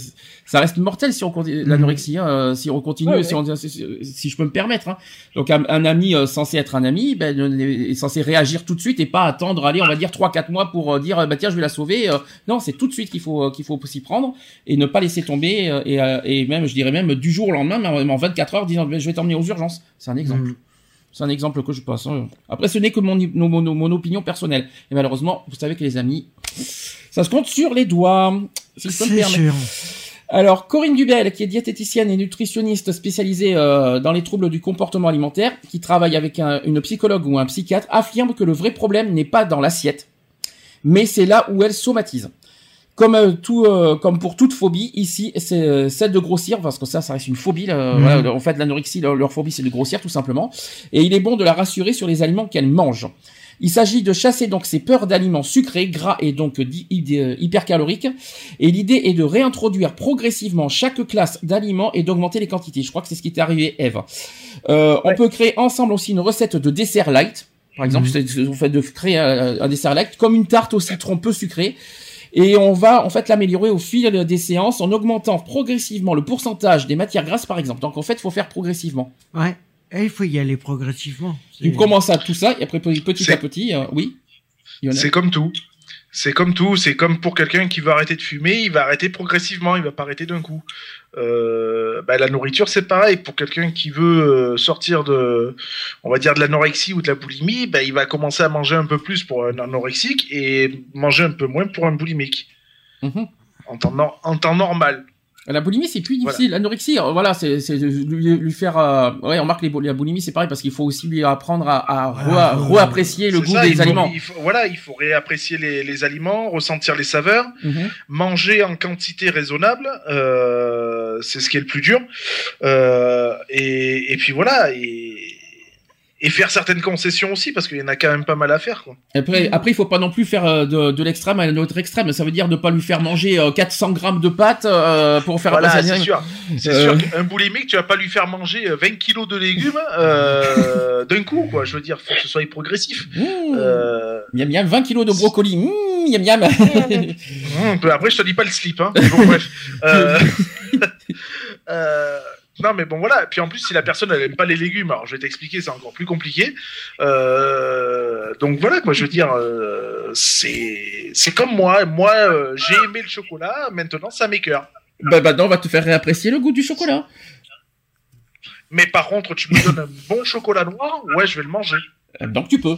ça- reste mortel si on continue l'anorexie, hein, si on continue, Ouais, si, on- si, je peux me permettre. Hein. Donc un, un ami censé être un ami, ben, est censé réagir tout de suite et pas attendre, allez, on va dire trois quatre mois pour dire, bah tiens, je vais la sauver. non, c'est tout de suite qu'il faut qu'il faut s'y prendre et ne pas laisser tomber et, et même, je dirais même du jour au lendemain, même en 24 heures, disant, je vais t'emmener aux urgences. C'est un exemple. Mm. C'est un exemple que je pense. hein. Après, ce n'est que mon, mon, mon, mon opinion personnelle. Et malheureusement, vous savez que les amis, ça se compte sur les doigts. Si C'est sûr. Alors, Corinne Dubel, qui est diététicienne et nutritionniste spécialisée euh, dans les troubles du comportement alimentaire, qui travaille avec un- une psychologue ou un psychiatre, affirme que le vrai problème n'est pas dans l'assiette, mais c'est là où elle somatise. Comme euh, tout, euh, comme pour toute phobie, ici, c'est euh, celle de grossir, parce que ça, ça reste une phobie. là, Mhm. voilà, en fait, l'anorexie, leur, leur phobie, c'est de grossir, tout simplement. Et il est bon de la rassurer sur les aliments qu'elle mange. Il s'agit de chasser donc ses peurs d'aliments sucrés, gras et donc euh, hypercaloriques. Et l'idée est de réintroduire progressivement chaque classe d'aliments et d'augmenter les quantités. Je crois que c'est ce qui est arrivé, Eve. Euh, On peut créer ensemble aussi une recette de dessert light. Par exemple, Mhm. vous faites de créer un, un dessert light comme une tarte au citron peu sucrée. Et on va en fait l'améliorer au fil des séances en augmentant progressivement le pourcentage des matières grasses par exemple. Donc en fait, il faut faire progressivement. Ouais. Et il faut y aller progressivement. Tu C'est- commences à tout ça et après petit à petit, euh, oui. C'est comme tout. C'est comme tout. C'est comme pour quelqu'un qui veut arrêter de fumer, il va arrêter progressivement, il va pas arrêter d'un coup. Euh, bah, la nourriture, c'est pareil. Pour quelqu'un qui veut euh, sortir de, on va dire de l'anorexie ou de la boulimie, bah, il va commencer à manger un peu plus pour un anorexique et manger un peu moins pour un boulimique. Mhm. En temps, nor- en temps normal. La boulimie, c'est plus difficile. L'anorexie, euh, voilà, c'est c'est de lui, lui faire. euh, Ouais, on remarque les, bou- la boulimie, c'est pareil parce qu'il faut aussi lui apprendre à, à Voilà, re- ouais. re-apprécier le C'est goût ça, des il faut- aliments. il faut- voilà, il faut réapprécier les, les aliments, ressentir les saveurs. Mhm. manger en quantité raisonnable, euh, c'est ce qui est le plus dur. Euh, et, et puis voilà, et, et faire certaines concessions aussi, parce qu'il y en a quand même pas mal à faire. Quoi. Après, après, il faut pas non plus faire euh, de, de l'extrême à l'autre extrême. Ça veut dire ne pas lui faire manger euh, 400 grammes de pâtes euh, pour faire Voilà, c'est un- sûr. C'est Euh. sûr qu'un boulimique, tu vas pas lui faire manger euh, 20 kilos de légumes euh, d'un coup, quoi. Je veux dire, faut que ce soit progressif. Mmh. Euh, Miam miam, 20 kilos de brocoli. Mmh, miam miam. peu après, je te dis pas le slip. Hein. Bon, bref. Non, mais bon, voilà. Puis en plus, si la personne elle aime pas les légumes, alors je vais t'expliquer, c'est encore plus compliqué. Euh, donc voilà, quoi. Je veux dire, euh, c'est comme moi. Moi, euh, j'ai aimé le chocolat. Maintenant, ça m'écœure. bah, bah, non, on va te faire réapprécier le goût du chocolat. Mais par contre, tu me donnes un bon chocolat noir, ouais, je vais le manger. Donc tu peux.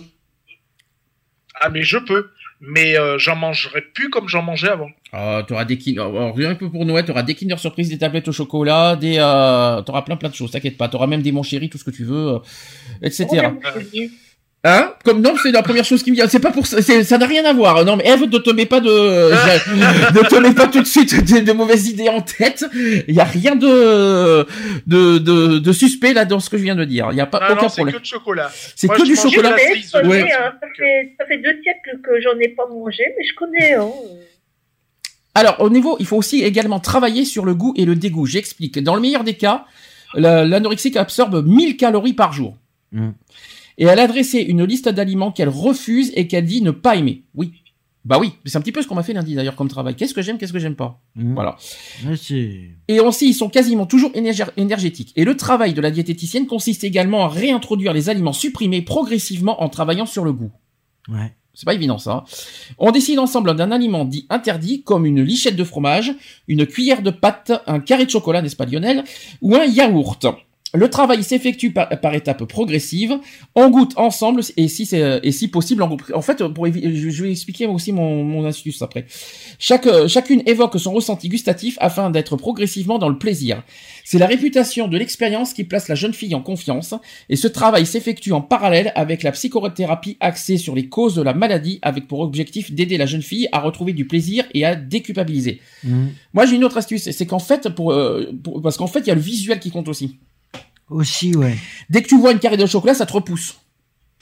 Ah, mais je peux. Mais euh, j'en mangerai plus comme j'en mangeais avant. Euh, t'auras des Kinder, euh, rien que pour Noël, t'auras des Kinder Surprise, des tablettes au chocolat, des, euh, t'auras plein plein de choses, t'inquiète pas. T'auras même des mon chéri, tout ce que tu veux, euh, etc. Hein? Comme non, c'est la première chose qui me vient. C'est pas pour ça, c'est- ça n'a rien à voir. Non, mais Eve, ne te mets pas de, ne te mets pas tout de suite de, de mauvaises idées en tête. Il y a rien de, de, de, de suspect là dans ce que je viens de dire. Il y a pas Ah aucun non, c'est problème. que de chocolat. C'est que du chocolat. la Je cerise. connais, Ouais. hein, ça, fait, ça fait deux siècles que j'en ai pas mangé, mais je connais. Hein. Alors, au niveau, il faut aussi également travailler sur le goût et le dégoût. J'explique. Dans le meilleur des cas, la- l'anorexique absorbe 1000 calories par jour. Mm. Et elle a dressé une liste d'aliments qu'elle refuse et qu'elle dit ne pas aimer. Oui. Bah oui, c'est un petit peu ce qu'on m'a fait lundi d'ailleurs comme travail. Qu'est-ce que j'aime, qu'est-ce que j'aime pas. Mmh. Voilà. C'est... Et aussi, ils sont quasiment toujours énergé- énergétiques. Et le travail de la diététicienne consiste également à réintroduire les aliments supprimés progressivement en travaillant sur le goût. Ouais. C'est pas évident ça. On décide ensemble d'un aliment dit interdit, comme une lichette de fromage, une cuillère de pâte, un carré de chocolat, n'est-ce pas Lionel, ou un yaourt. Le travail s'effectue par, par étapes progressives. On goûte ensemble et si c'est et si possible en, en fait pour je je vais expliquer aussi mon, mon astuce après. Chaque chacune évoque son ressenti gustatif afin d'être progressivement dans le plaisir. C'est la réputation de l'expérience qui place la jeune fille en confiance et ce travail s'effectue en parallèle avec la psychothérapie axée sur les causes de la maladie avec pour objectif d'aider la jeune fille à retrouver du plaisir et à déculpabiliser. Mmh. Moi j'ai une autre astuce, c'est qu'en fait pour, euh, pour- parce qu'en fait il y a le visuel qui compte aussi. Aussi, ouais. Dès que tu vois une carré de chocolat, ça te repousse.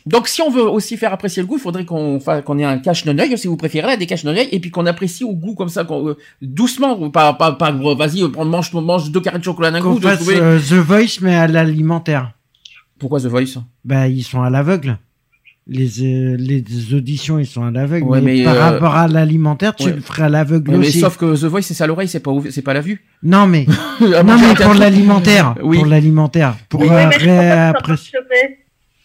Donc si on veut aussi faire apprécier le goût, il faudrait qu'on qu'on ait un cache non œil si vous préférez, là, des cache non œil et puis qu'on apprécie au goût comme ça, euh, doucement, pas pas pas euh, vas-y, euh, mange mange deux carrés de chocolat d'un coup. fasse trouver- euh, The Voice, mais à l'alimentaire. Pourquoi The Voice? Bah, ils sont à l'aveugle. Les, euh, les auditions, ils sont à l'aveugle. Ouais, mais, mais, par euh, rapport à l'alimentaire, tu ouais. le ferais à l'aveugle Ouais, mais aussi. sauf que The Voice c'est ça l'oreille, c'est pas c'est pas la vue. Non, mais, À non, mais pour l'alimentaire. Oui. Pour l'alimentaire. Pour Oui, euh, mais je crois pas que ça réapprécier. marcherait.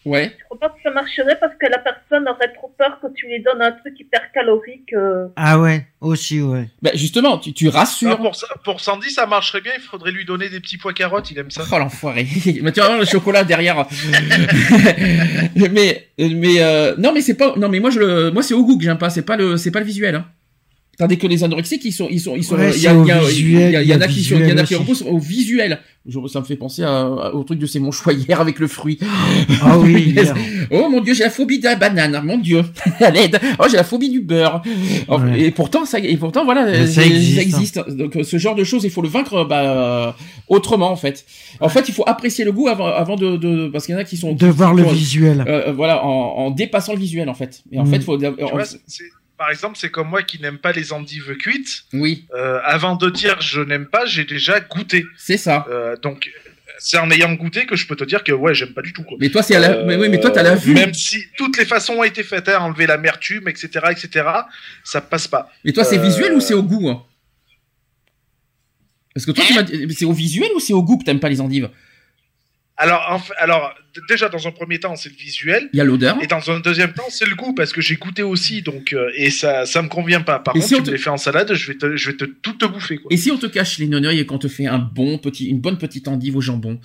Ouais. Je crois pas que ça marcherait parce que la personne aurait trop peur que tu lui donnes un truc hyper calorique. euh. Ah ouais, aussi, ouais. Ben justement, tu, tu Ah, rassures. pour, ça- pour Sandy, ça marcherait bien. Il faudrait lui donner des petits pois carottes. Il aime ça. Oh l'enfoiré. mais tu voir le chocolat derrière. mais mais euh, non mais c'est pas non mais moi je le moi c'est au goût que j'aime pas, c'est pas le c'est pas le visuel hein. Tandis que les anorexiques, ils sont, ils sont, ils sont, Ouais, il y, a- y a- visuel, il y a- il y en a qui sont, il y en a qui repoussent au visuel. Je- ça me fait penser à- à- au truc de c'est mon choix hier avec le fruit. Ah oui. Oh mon dieu, j'ai la phobie de la banane, mon dieu. À l'aide. Oh, j'ai la phobie du beurre. Oh, Ouais. Et pourtant, ça, et pourtant, voilà, ça euh, existe, hein. Donc, euh, ce genre de choses, il faut le vaincre, bah, autrement, en fait. En fait, il faut apprécier le goût avant, avant de, de parce qu'il y en a qui sont, De voir le visuel. euh, euh, voilà, en, en dépassant le visuel, en fait. Et en Mm. fait, il faut, Tu en- vois, par exemple, c'est comme moi qui n'aime pas les endives cuites. oui, Euh, avant de dire je n'aime pas, j'ai déjà goûté. c'est ça. Euh, donc, c'est en ayant goûté que je peux te dire que ouais, j'aime pas du tout. Quoi. Mais toi, c'est à la, Euh, mais oui, mais toi, t'as la vue. Même si toutes les façons ont été faites, hein, enlever l'amertume, etc., etc., ça passe pas. Mais toi, c'est Euh, visuel ou c'est au goût hein? Parce que toi, c'est au visuel ou c'est au goût que t'aimes pas les endives? Alors, alors, déjà dans un premier temps, c'est le visuel. Il y a l'odeur. Et dans un deuxième temps, c'est le goût parce que j'ai goûté aussi, donc euh, et ça, ça me convient pas. Par Et contre, si on tu te- me les fais en salade, je vais te, je vais te tout te bouffer quoi. Et si on te cache les noneuils et qu'on te fait un bon petit, une bonne petite endive au jambon?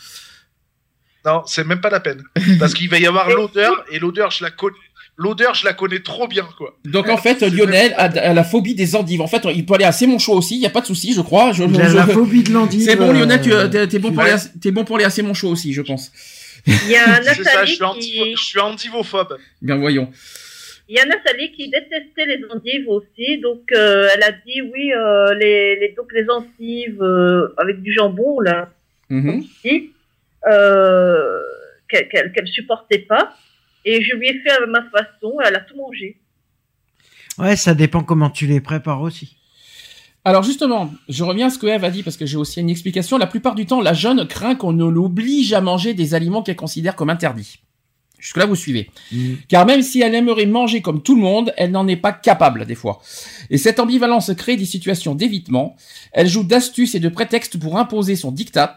Non, c'est même pas la peine parce qu'il va y avoir l'odeur et l'odeur, je la connais. L'odeur, je la connais trop bien quoi. Donc en fait, Lionel a, a la phobie des endives. En fait, il peut aller à C'est mon choix aussi. Il y a pas de souci, je crois. Je, Il a je- la phobie de l'endive. C'est bon, euh, Lionel, tu t'es t'es bon pour Ouais. aller, à- t'es bon pour aller à C'est mon choix aussi, je pense. Il y a ça, je Nathalie suis, qui, je suis antivophobe. Bien voyons. il y a Nathalie qui détestait les endives aussi, donc euh, elle a dit oui, euh, les, les donc les endives euh, avec du jambon là, ici, euh, qu'elle qu'elle supportait pas, et je lui ai fait à ma façon, elle a tout mangé. Ouais, ça dépend comment tu les prépares aussi. Alors justement, je reviens à ce que Eve a dit parce que j'ai aussi une explication. La plupart du temps, la jeune craint qu'on ne l'oblige à manger des aliments qu'elle considère comme interdits. Jusque-là, vous suivez. Car même si elle aimerait manger comme tout le monde, elle n'en est pas capable des fois. Et cette ambivalence crée des situations d'évitement. Elle joue d'astuces et de prétextes pour imposer son diktat.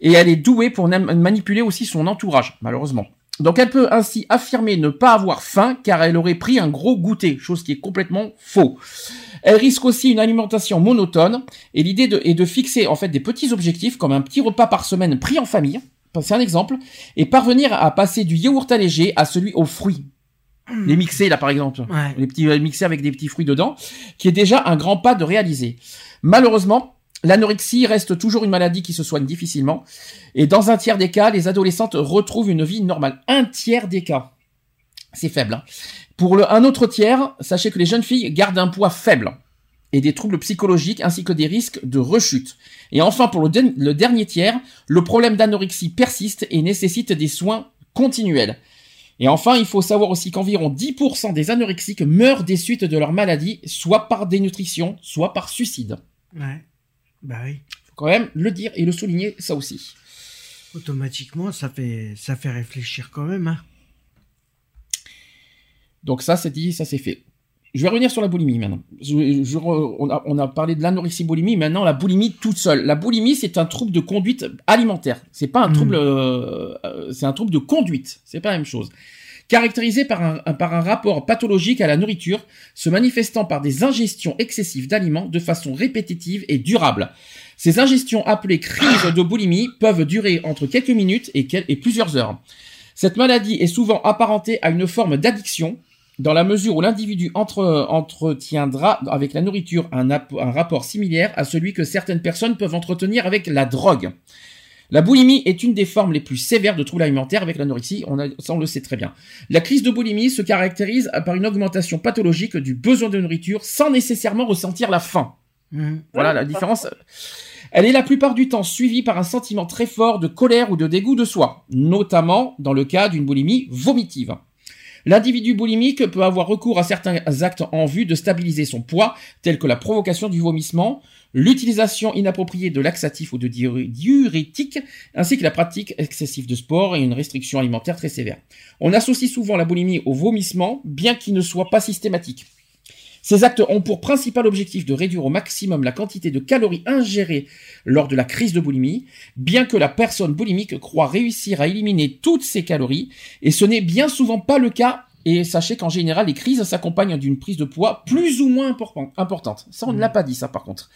Et elle est douée pour manipuler aussi son entourage, malheureusement. Donc elle peut ainsi affirmer ne pas avoir faim car elle aurait pris un gros goûter, chose qui est complètement faux. Elle risque aussi une alimentation monotone et l'idée de, est de fixer en fait des petits objectifs comme un petit repas par semaine pris en famille, c'est un exemple, et parvenir à passer du yaourt allégé à celui aux fruits. Les mixés là par exemple, Ouais. les petits euh, mixés avec des petits fruits dedans, qui est déjà un grand pas de réaliser. Malheureusement, l'anorexie reste toujours une maladie qui se soigne difficilement, et dans un tiers des cas, les adolescentes retrouvent une vie normale. Un tiers des cas. C'est faible. hein. Pour un autre tiers, sachez que les jeunes filles gardent un poids faible et des troubles psychologiques ainsi que des risques de rechute. Et enfin, pour le, dernier tiers, le problème d'anorexie persiste et nécessite des soins continuels. Et enfin, il faut savoir aussi qu'environ 10% des anorexiques meurent des suites de leur maladie, soit par dénutrition, soit par suicide. Bah oui. Faut quand même le dire et le souligner, ça aussi. Automatiquement, ça fait, ça fait réfléchir quand même. Hein. Donc ça, c'est dit, ça c'est fait. Je vais revenir sur la boulimie maintenant. Je- je re- on, a, on a parlé de l'anorexie boulimie, maintenant la boulimie toute seule. La boulimie, c'est un trouble de conduite alimentaire. C'est pas un Mm. trouble, euh, euh, c'est un trouble de conduite. C'est pas la même chose. Caractérisé par un, rapport pathologique à la nourriture, se manifestant par des ingestions excessives d'aliments de façon répétitive et durable. Ces ingestions appelées crises de boulimie peuvent durer entre quelques minutes et, plusieurs heures. Cette maladie est souvent apparentée à une forme d'addiction, dans la mesure où l'individu entre- entretiendra avec la nourriture un rapport similaire à celui que certaines personnes peuvent entretenir avec la drogue. La boulimie est une des formes les plus sévères de troubles alimentaires avec l'anorexie, on a, ça on le sait très bien. La crise de boulimie se caractérise par une augmentation pathologique du besoin de nourriture sans nécessairement ressentir la faim. Mhm. Voilà Ouais, la différence. Elle est la plupart du temps suivie par un sentiment très fort de colère ou de dégoût de soi, notamment dans le cas d'une boulimie vomitive. L'individu boulimique peut avoir recours à certains actes en vue de stabiliser son poids, tels que la provocation du vomissement, l'utilisation inappropriée de laxatifs ou de diuré- diurétiques, ainsi que la pratique excessive de sport et une restriction alimentaire très sévère. On associe souvent la boulimie au vomissement, bien qu'il ne soit pas systématique. Ces actes ont pour principal objectif de réduire au maximum la quantité de calories ingérées lors de la crise de boulimie, bien que la personne boulimique croit réussir à éliminer toutes ces calories, et ce n'est bien souvent pas le cas, et sachez qu'en général, les crises s'accompagnent d'une prise de poids plus ou moins important- importante. Ça, on ne l'a pas dit, ça, par contre.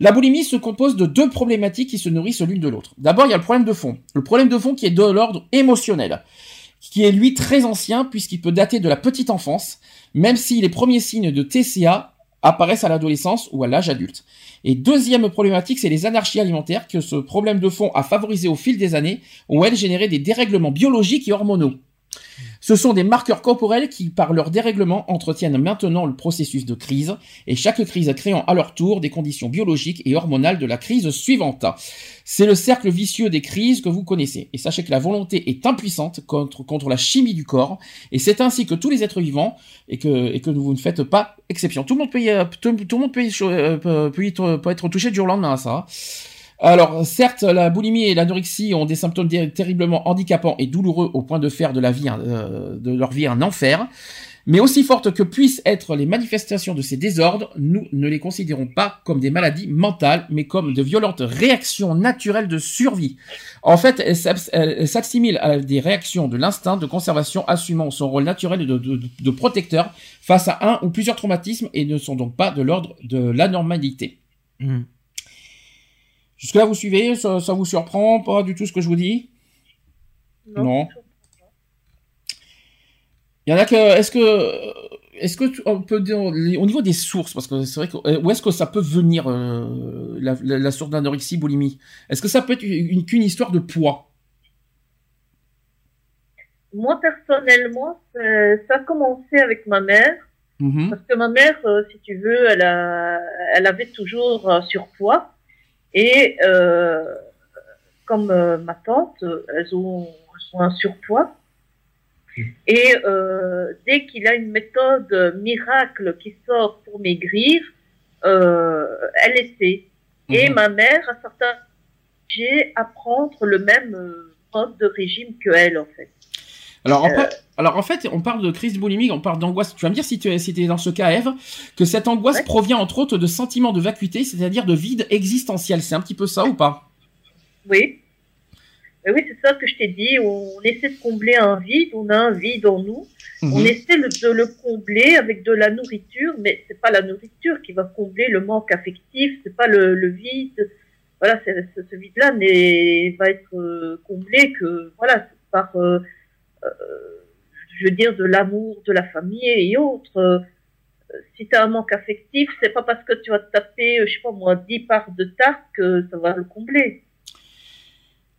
La boulimie se compose de deux problématiques qui se nourrissent l'une de l'autre. D'abord, il y a le problème de fond. Le problème de fond qui est de l'ordre émotionnel, qui est lui très ancien puisqu'il peut dater de la petite enfance, même si les premiers signes de TCA apparaissent à l'adolescence ou à l'âge adulte. Et deuxième problématique, c'est les anarchies alimentaires que ce problème de fond a favorisé au fil des années, où elles généraient des dérèglements biologiques et hormonaux. Ce sont des marqueurs corporels qui, par leur dérèglement, entretiennent maintenant le processus de crise, et chaque crise créant à leur tour des conditions biologiques et hormonales de la crise suivante. C'est le cercle vicieux des crises que vous connaissez. Et sachez que la volonté est impuissante contre, la chimie du corps, et c'est ainsi que tous les êtres vivants, et que, vous ne faites pas exception. Tout le monde peut, peut être touché du jour au lendemain à ça. Alors, certes, la boulimie et l'anorexie ont des symptômes ter- terriblement handicapants et douloureux au point de faire de la vie, euh, de leur vie un enfer. Mais aussi fortes que puissent être les manifestations de ces désordres, nous ne les considérons pas comme des maladies mentales, mais comme de violentes réactions naturelles de survie. En fait, elles s'assimilent à des réactions de l'instinct de conservation assumant son rôle naturel de, protecteur face à un ou plusieurs traumatismes et ne sont donc pas de l'ordre de l'anormalité. Hmm. Jusque-là, vous suivez ça, ça vous surprend pas du tout ce que je vous dis? Non. Il y en a que. Est-ce que. Est-ce que tu- on peut dire au niveau des sources parce que c'est vrai que euh, où est-ce que ça peut venir euh, la, la- la source d'anorexie boulimie? Est-ce que ça peut être une qu'une histoire de poids? Moi, personnellement, ça a commencé avec ma mère. Mhm. Parce que ma mère, euh, si tu veux, elle, a, elle avait toujours surpoids. Et euh, comme euh, ma tante, elles ont, elles ont un surpoids. Et euh, dès qu'il a une méthode miracle qui sort pour maigrir, euh, elle essaie. Et Mhm. ma mère, à certains j'ai à prendre le même mode de régime que elle, en fait. Alors, en Euh. fait, alors en fait, on parle de crise boulimique, on parle d'angoisse. Tu vas me dire si tu es, si es dans ce cas, Eve, que cette angoisse Ouais. provient entre autres de sentiments de vacuité, c'est-à-dire de vide existentiel. C'est un petit peu ça ou pas? Oui. Mais oui, c'est ça que je t'ai dit. On essaie de combler un vide. On a un vide en nous. On Mhm. essaie le- de le combler avec de la nourriture, mais c'est pas la nourriture qui va combler le manque affectif. C'est pas le, le vide. Voilà, ce, ce vide-là va être euh, comblé que voilà par, euh, je veux dire, de l'amour, de la famille et autres. Euh, si tu as un manque affectif, c'est pas parce que tu vas te taper, euh, je sais pas moi, 10 parts de tarte que ça va le combler.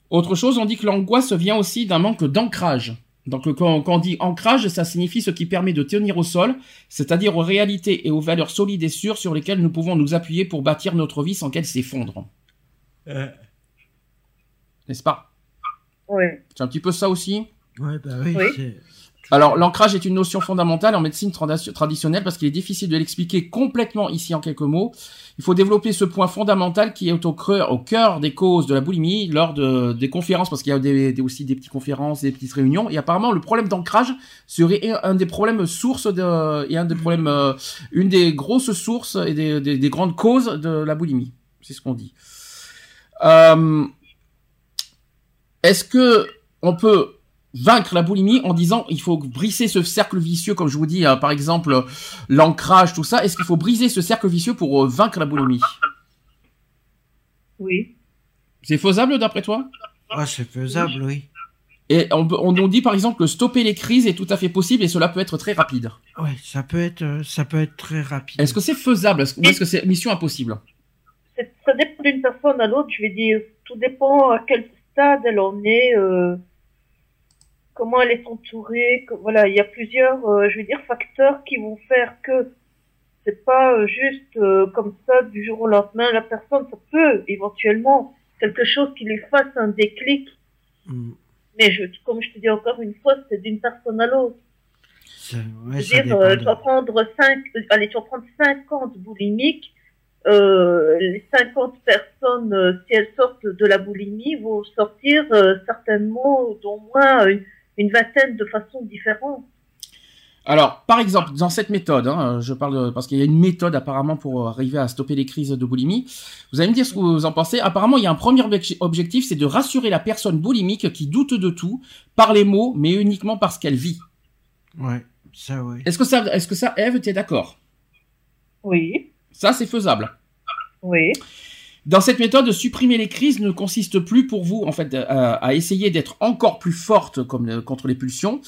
Autre chose, on dit que l'angoisse vient aussi d'un manque d'ancrage. Donc euh, quand, quand on dit ancrage, ça signifie ce qui permet de tenir au sol, c'est-à-dire aux réalités et aux valeurs solides et sûres sur lesquelles nous pouvons nous appuyer pour bâtir notre vie sans qu'elle s'effondre. N'est-ce pas? Oui. C'est un petit peu ça aussi? Ouais, bah oui. Alors, l'ancrage est une notion fondamentale en médecine tradi- traditionnelle parce qu'il est difficile de l'expliquer complètement ici en quelques mots. Il faut développer ce point fondamental qui est au cœur, au cœur des causes de la boulimie lors de, des conférences, parce qu'il y a des, des- aussi des petites conférences, des petites réunions. Et apparemment, le problème d'ancrage serait un des problèmes sources de, et un des problèmes, euh, une des grosses sources et des, des- des grandes causes de la boulimie. C'est ce qu'on dit. Euh, Est-ce que on peut vaincre la boulimie en disant il faut briser ce cercle vicieux, comme je vous dis, euh, par exemple l'ancrage, tout ça. Est-ce qu'il faut briser ce cercle vicieux pour euh, vaincre la boulimie? Oui. C'est faisable d'après toi? Ouais, c'est faisable, oui. Et on, peut- on nous dit par exemple que stopper les crises est tout à fait possible et cela peut être très rapide. Ouais, ça peut être, euh, ça peut être très rapide. Est-ce que c'est faisable? Est-ce- ou est-ce que c'est mission impossible? C'est- Ça dépend d'une personne à l'autre, je vais dire. Tout dépend à quel stade elle en est, euh, comment elle est entourée. que- voilà, il y a plusieurs, euh, je vais dire, facteurs qui vont faire que c'est pas euh, juste euh, comme ça du jour au lendemain. La personne, ça peut éventuellement quelque chose qui lui fasse un déclic. Hmm. Mais je, comme je te dis encore une fois, c'est d'une personne à l'autre. Ouais, Je veux dire, euh, tu vas prendre 5, allez, tu vas prendre 50 boulimiques. Euh, les 50 personnes, euh, si elles sortent de la boulimie, vont sortir euh, certainement d'au moins une, une vingtaine de façons différentes. Alors, par exemple, dans cette méthode, hein, je parle de- parce qu'il y a une méthode apparemment pour arriver à stopper les crises de boulimie. Vous allez me dire ce que vous en pensez. Apparemment, il y a un premier obje- objectif, c'est de rassurer la personne boulimique qui doute de tout par les mots, mais uniquement parce qu'elle vit. Ouais, ça, ouais. Est-ce que ça, est-ce que ça, Eve, t'es d'accord? Oui, Ça, c'est faisable. oui. Dans cette méthode, supprimer les crises ne consiste plus pour vous, en fait, à, essayer d'être encore plus forte contre les pulsions,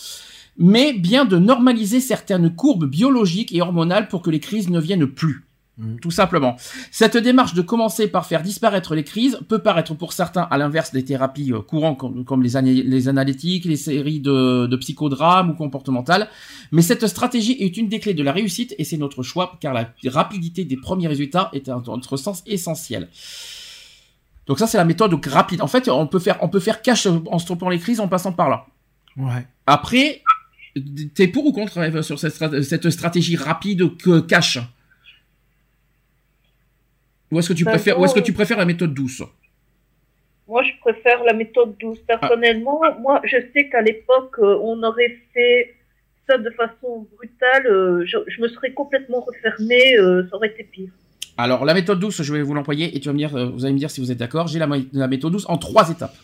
mais bien de normaliser certaines courbes biologiques et hormonales pour que les crises ne viennent plus. Mm. Tout simplement. Cette démarche de commencer par faire disparaître les crises peut paraître pour certains à l'inverse des thérapies euh, courantes comme, comme les, ana- les analytiques, les séries de, de psychodrames ou comportementales. Mais cette stratégie est une des clés de la réussite et c'est notre choix car la rapidité des premiers résultats est à notre sens essentiel. Donc ça c'est la méthode rapide. En fait, on peut faire on peut faire cash en stoppant les crises en passant par là. Ouais. Après, t'es pour ou contre sur cette, strat- cette stratégie rapide que cash? Ou est-ce que tu Ben, préfères ou est-ce que tu préfères la méthode douce? Moi, je préfère la méthode douce. Personnellement, moi, je sais qu'à l'époque, euh, on aurait fait ça de façon brutale. euh, je, je me serais complètement refermée. euh, ça aurait été pire. Alors la méthode douce, je vais vous l'employer et tu vas me dire, vous allez me dire si vous êtes d'accord. J'ai la, méthode douce en trois étapes.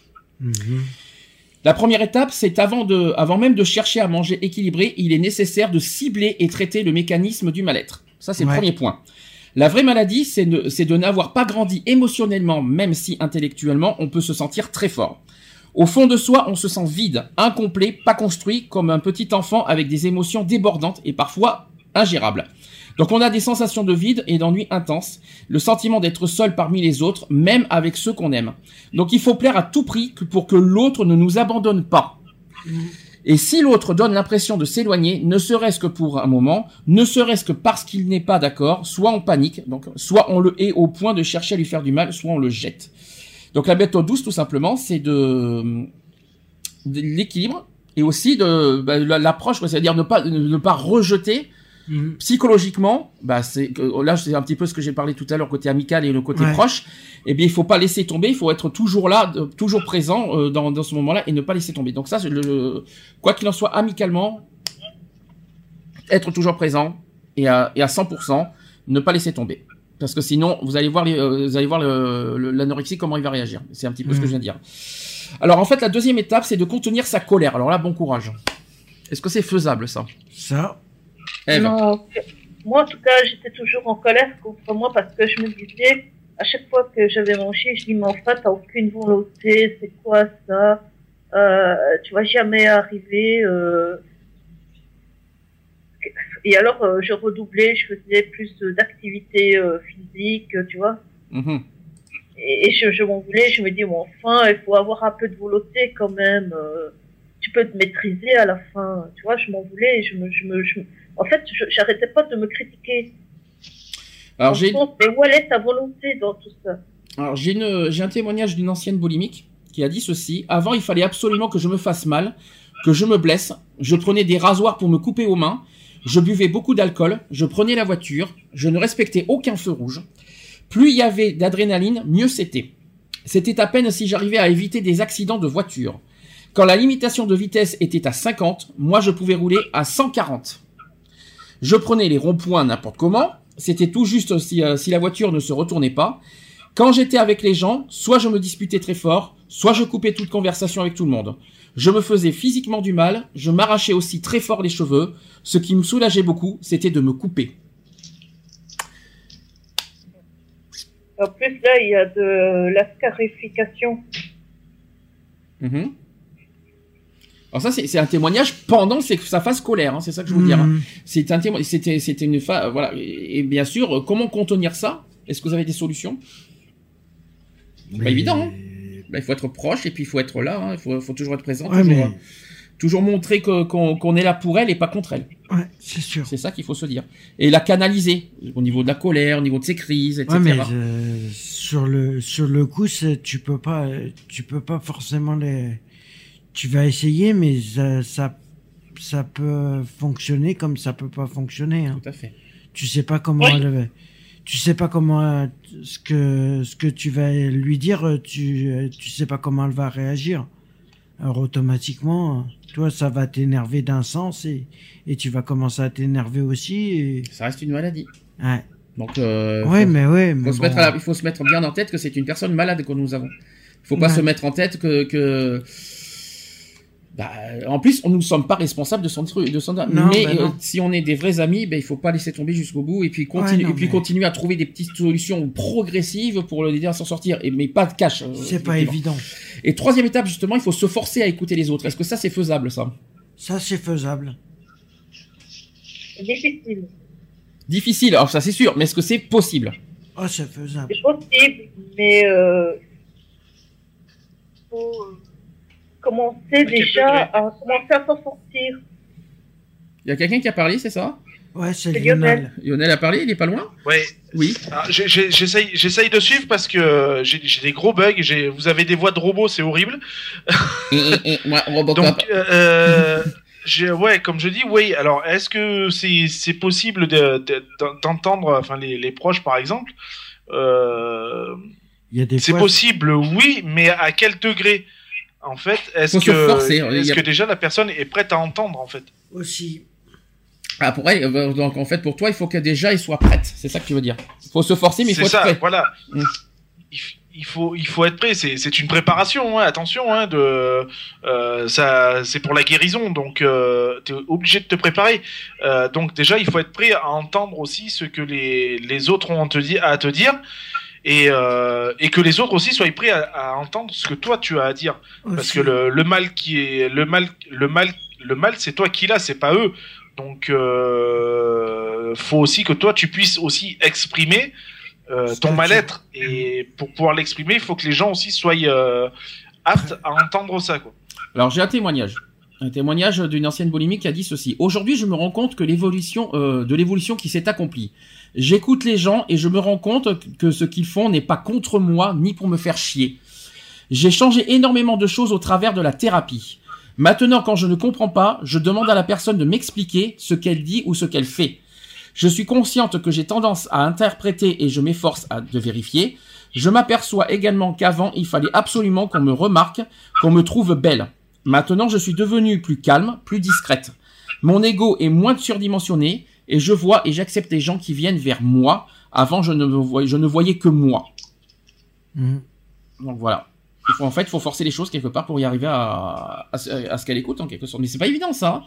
Mhm. La première étape, c'est avant de, avant même de chercher à manger équilibré, il est nécessaire de cibler et traiter le mécanisme du mal-être. Ça, c'est le premier point. La vraie maladie, c'est de, n'avoir pas grandi émotionnellement, même si intellectuellement, on peut se sentir très fort. Au fond de soi, on se sent vide, incomplet, pas construit, comme un petit enfant avec des émotions débordantes et parfois ingérables. Donc on a des sensations de vide et d'ennui intense, le sentiment d'être seul parmi les autres, même avec ceux qu'on aime. Donc il faut plaire à tout prix pour que l'autre ne nous abandonne pas. Et si l'autre donne l'impression de s'éloigner, ne serait-ce que pour un moment, ne serait-ce que parce qu'il n'est pas d'accord, soit on panique, donc soit on le hait au point de chercher à lui faire du mal, soit on le jette. Donc la méthode douce, tout simplement, c'est de, l'équilibre et aussi de bah, la- l'approche, c'est-à-dire ne pas ne pas rejeter Mhm. psychologiquement, bah c'est que- là c'est un petit peu ce que j'ai parlé tout à l'heure côté amical et le côté Ouais. proche. Eh bien, il faut pas laisser tomber, il faut être toujours là, de- toujours présent euh, dans, dans ce moment-là et ne pas laisser tomber. Donc ça, c'est le, quoi qu'il en soit, amicalement, être toujours présent et à, et à 100%, ne pas laisser tomber. Parce que sinon, vous allez voir, les, euh, vous allez voir le- le- l'anorexie comment il va réagir. C'est un petit peu ce que je viens de dire. Alors en fait, la deuxième étape, c'est de contenir sa colère. Alors là, bon courage. Est-ce que c'est faisable ça? Ça. Ève Non, moi, en tout cas, j'étais toujours en colère contre moi parce que je me disais, à chaque fois que j'avais mangé, je dis, mais enfin, t'as aucune volonté, c'est quoi ça? Euh, Tu vas jamais arriver. Euh... Et alors, euh, je redoublais, je faisais plus d'activités euh, physiques, tu vois. Mhm. Et, et je, je m'en voulais, je me dis, bon, enfin, il faut avoir un peu de volonté quand même. euh, tu peux te maîtriser à la fin. Tu vois, je m'en voulais. Je me, je me, je me- En fait, je- j'arrêtais pas de me critiquer. Alors j'ai mais où est ta volonté dans tout ça? Alors j'ai une j'ai un témoignage d'une ancienne boulimique qui a dit ceci avant il fallait absolument que je me fasse mal, que je me blesse, je prenais des rasoirs pour me couper aux mains, je buvais beaucoup d'alcool, je prenais la voiture, je ne respectais aucun feu rouge. Plus il y avait d'adrénaline, mieux c'était. C'était à peine si j'arrivais à éviter des accidents de voiture. Quand la limitation de vitesse était à 50, moi je pouvais rouler à 140. Je prenais les ronds-points n'importe comment, c'était tout juste si, euh, si la voiture ne se retournait pas. Quand j'étais avec les gens, soit je me disputais très fort, soit je coupais toute conversation avec tout le monde. Je me faisais physiquement du mal, je m'arrachais aussi très fort les cheveux. Ce qui me soulageait beaucoup, c'était de me couper. En plus, là, il y a de la scarification. Mhm. Alors ça, c'est un témoignage pendant sa phase scolaire, hein, c'est ça que je veux dire. hein. Mhm. C'est un témoignage, c'était, c'était une phase, voilà. Et, et bien sûr, comment contenir ça? Est-ce que vous avez des solutions? Pas Mais- évident. Hein Bah, il faut être proche et puis il faut être là. hein, Il faut, faut toujours être présent, Ouais, toujours, mais- euh, toujours montrer qu'on est là pour elle et pas contre elle. Ouais, c'est sûr. C'est ça qu'il faut se dire. Et la canaliser au niveau de la colère, au niveau de ses crises, etc. Ouais, mais euh, sur le sur le coup, c'est- tu peux pas euh, tu peux pas forcément les. Tu vas essayer, mais ça ça, ça peut fonctionner comme ça peut pas fonctionner. Hein. Tout à fait. Tu sais pas comment Oui. elle va- tu sais pas comment ce que ce que tu vas lui dire, tu tu sais pas comment elle va réagir. Alors automatiquement, toi ça va t'énerver d'un sens et et tu vas commencer à t'énerver aussi. Et... Ça reste une maladie. Ouais. Donc, euh, ouais, faut- mais ouais, faut mais se bon. mettre à la- il faut se mettre bien en tête que c'est une personne malade que nous avons. Il faut pas Ouais. se mettre en tête que, que bah, en plus, on ne sommes pas responsables de son truc, de son. Non, mais bah euh, si on est des vrais amis, ben il faut pas laisser tomber jusqu'au bout et puis continuer, non, et puis mais- continuer à trouver des petites solutions progressives pour l'aider à s'en sortir. Et mais pas de cash. euh, C'est pas évident. Et troisième étape justement, il faut se forcer à écouter les autres. Est-ce que ça c'est faisable ça? Ça, c'est faisable. C'est difficile. Difficile, alors ça c'est sûr, mais est-ce que c'est possible? Oh, c'est faisable. C'est possible, mais euh, faut euh, commencer déjà à commencer à s'en sortir. Il y a quelqu'un qui a parlé, c'est ça? Ouais, c'est Lionel. Lionel a parlé, il est pas loin? Ouais. Oui. Ah, J'essaye j'essaye de suivre parce que euh, j'ai j'ai des gros bugs. j'ai- Vous avez des voix de robots, c'est horrible. Robocop. Donc, euh, ouais, comme je dis, oui. Alors, est-ce que c'est c'est possible de- de- d'entendre, enfin, les, les proches, par exemple? Euh, C'est possible, oui, mais à quel degré? En fait, est-ce que, forcer, a- déjà la personne est prête à entendre, en fait aussi. Ah, pour elle, euh, donc en fait, pour toi, il faut que déjà il soit prête. C'est ça que tu veux dire. Il faut se forcer, mais il faut C'est être ça, prêt. voilà. Mm. Il, faut, il faut être prêt. C'est, c'est une préparation. hein, attention, hein, de, euh, ça, c'est pour la guérison. Donc, euh, t'es obligé de te préparer. Euh, donc déjà, il faut être prêt à entendre aussi ce que les, les autres ont à te dire. Et, euh, et que les autres aussi soient prêts à, à entendre ce que toi tu as à dire. Parce que le, le mal qui est le mal le mal le mal c'est toi qui l'as, c'est pas eux. Donc euh, faut aussi que toi tu puisses aussi exprimer euh, ton mal-être et pour pouvoir l'exprimer, il faut que les gens aussi soient euh, aptes à entendre ça quoi. Alors j'ai un témoignage. Un témoignage d'une ancienne boulimique qui a dit ceci. Aujourd'hui, je me rends compte que l'évolution euh, de l'évolution qui s'est accomplie. J'écoute les gens et je me rends compte que ce qu'ils font n'est pas contre moi ni pour me faire chier. J'ai changé énormément de choses au travers de la thérapie. Maintenant, quand je ne comprends pas, je demande à la personne de m'expliquer ce qu'elle dit ou ce qu'elle fait. Je suis consciente que j'ai tendance à interpréter et je m'efforce de vérifier. Je m'aperçois également qu'avant, il fallait absolument qu'on me remarque, qu'on me trouve belle. Maintenant, je suis devenue plus calme, plus discrète. Mon ego est moins surdimensionné et je vois et j'accepte les gens qui viennent vers moi. Avant, je ne, me voyais, je ne voyais que moi. Mhm. Donc voilà. Il faut, en fait, il faut forcer les choses quelque part pour y arriver à, à, ce- à ce qu'elle écoute en quelque sorte. Mais c'est pas évident ça. hein.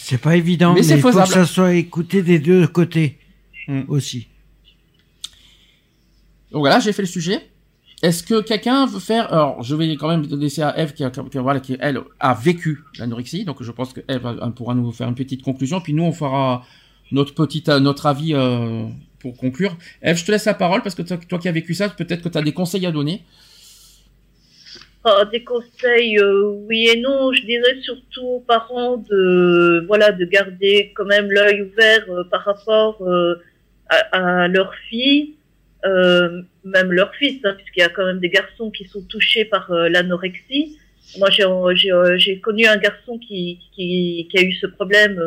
C'est pas évident, Mais mais, c'est il faut que ça soit écouté des deux côtés Mm. aussi. Donc voilà, j'ai fait le sujet. Est-ce que quelqu'un veut faire Alors, je vais quand même laisser à Eve qui, a- qui, voilà, qui elle a vécu l'anorexie, donc je pense que Eve euh, pourra nous faire une petite conclusion, puis nous on fera notre petit euh, notre avis euh, pour conclure. Eve, je te laisse la parole parce que toi, qui as vécu ça, peut-être que tu as des conseils à donner. Ah, des conseils, euh, oui et non. Je dirais surtout aux parents de, voilà, de garder quand même l'œil ouvert par rapport à, à leur fille, même leur fils, hein, puisqu'il y a quand même des garçons qui sont touchés par l'anorexie. Moi, j'ai connu un garçon qui, a eu ce problème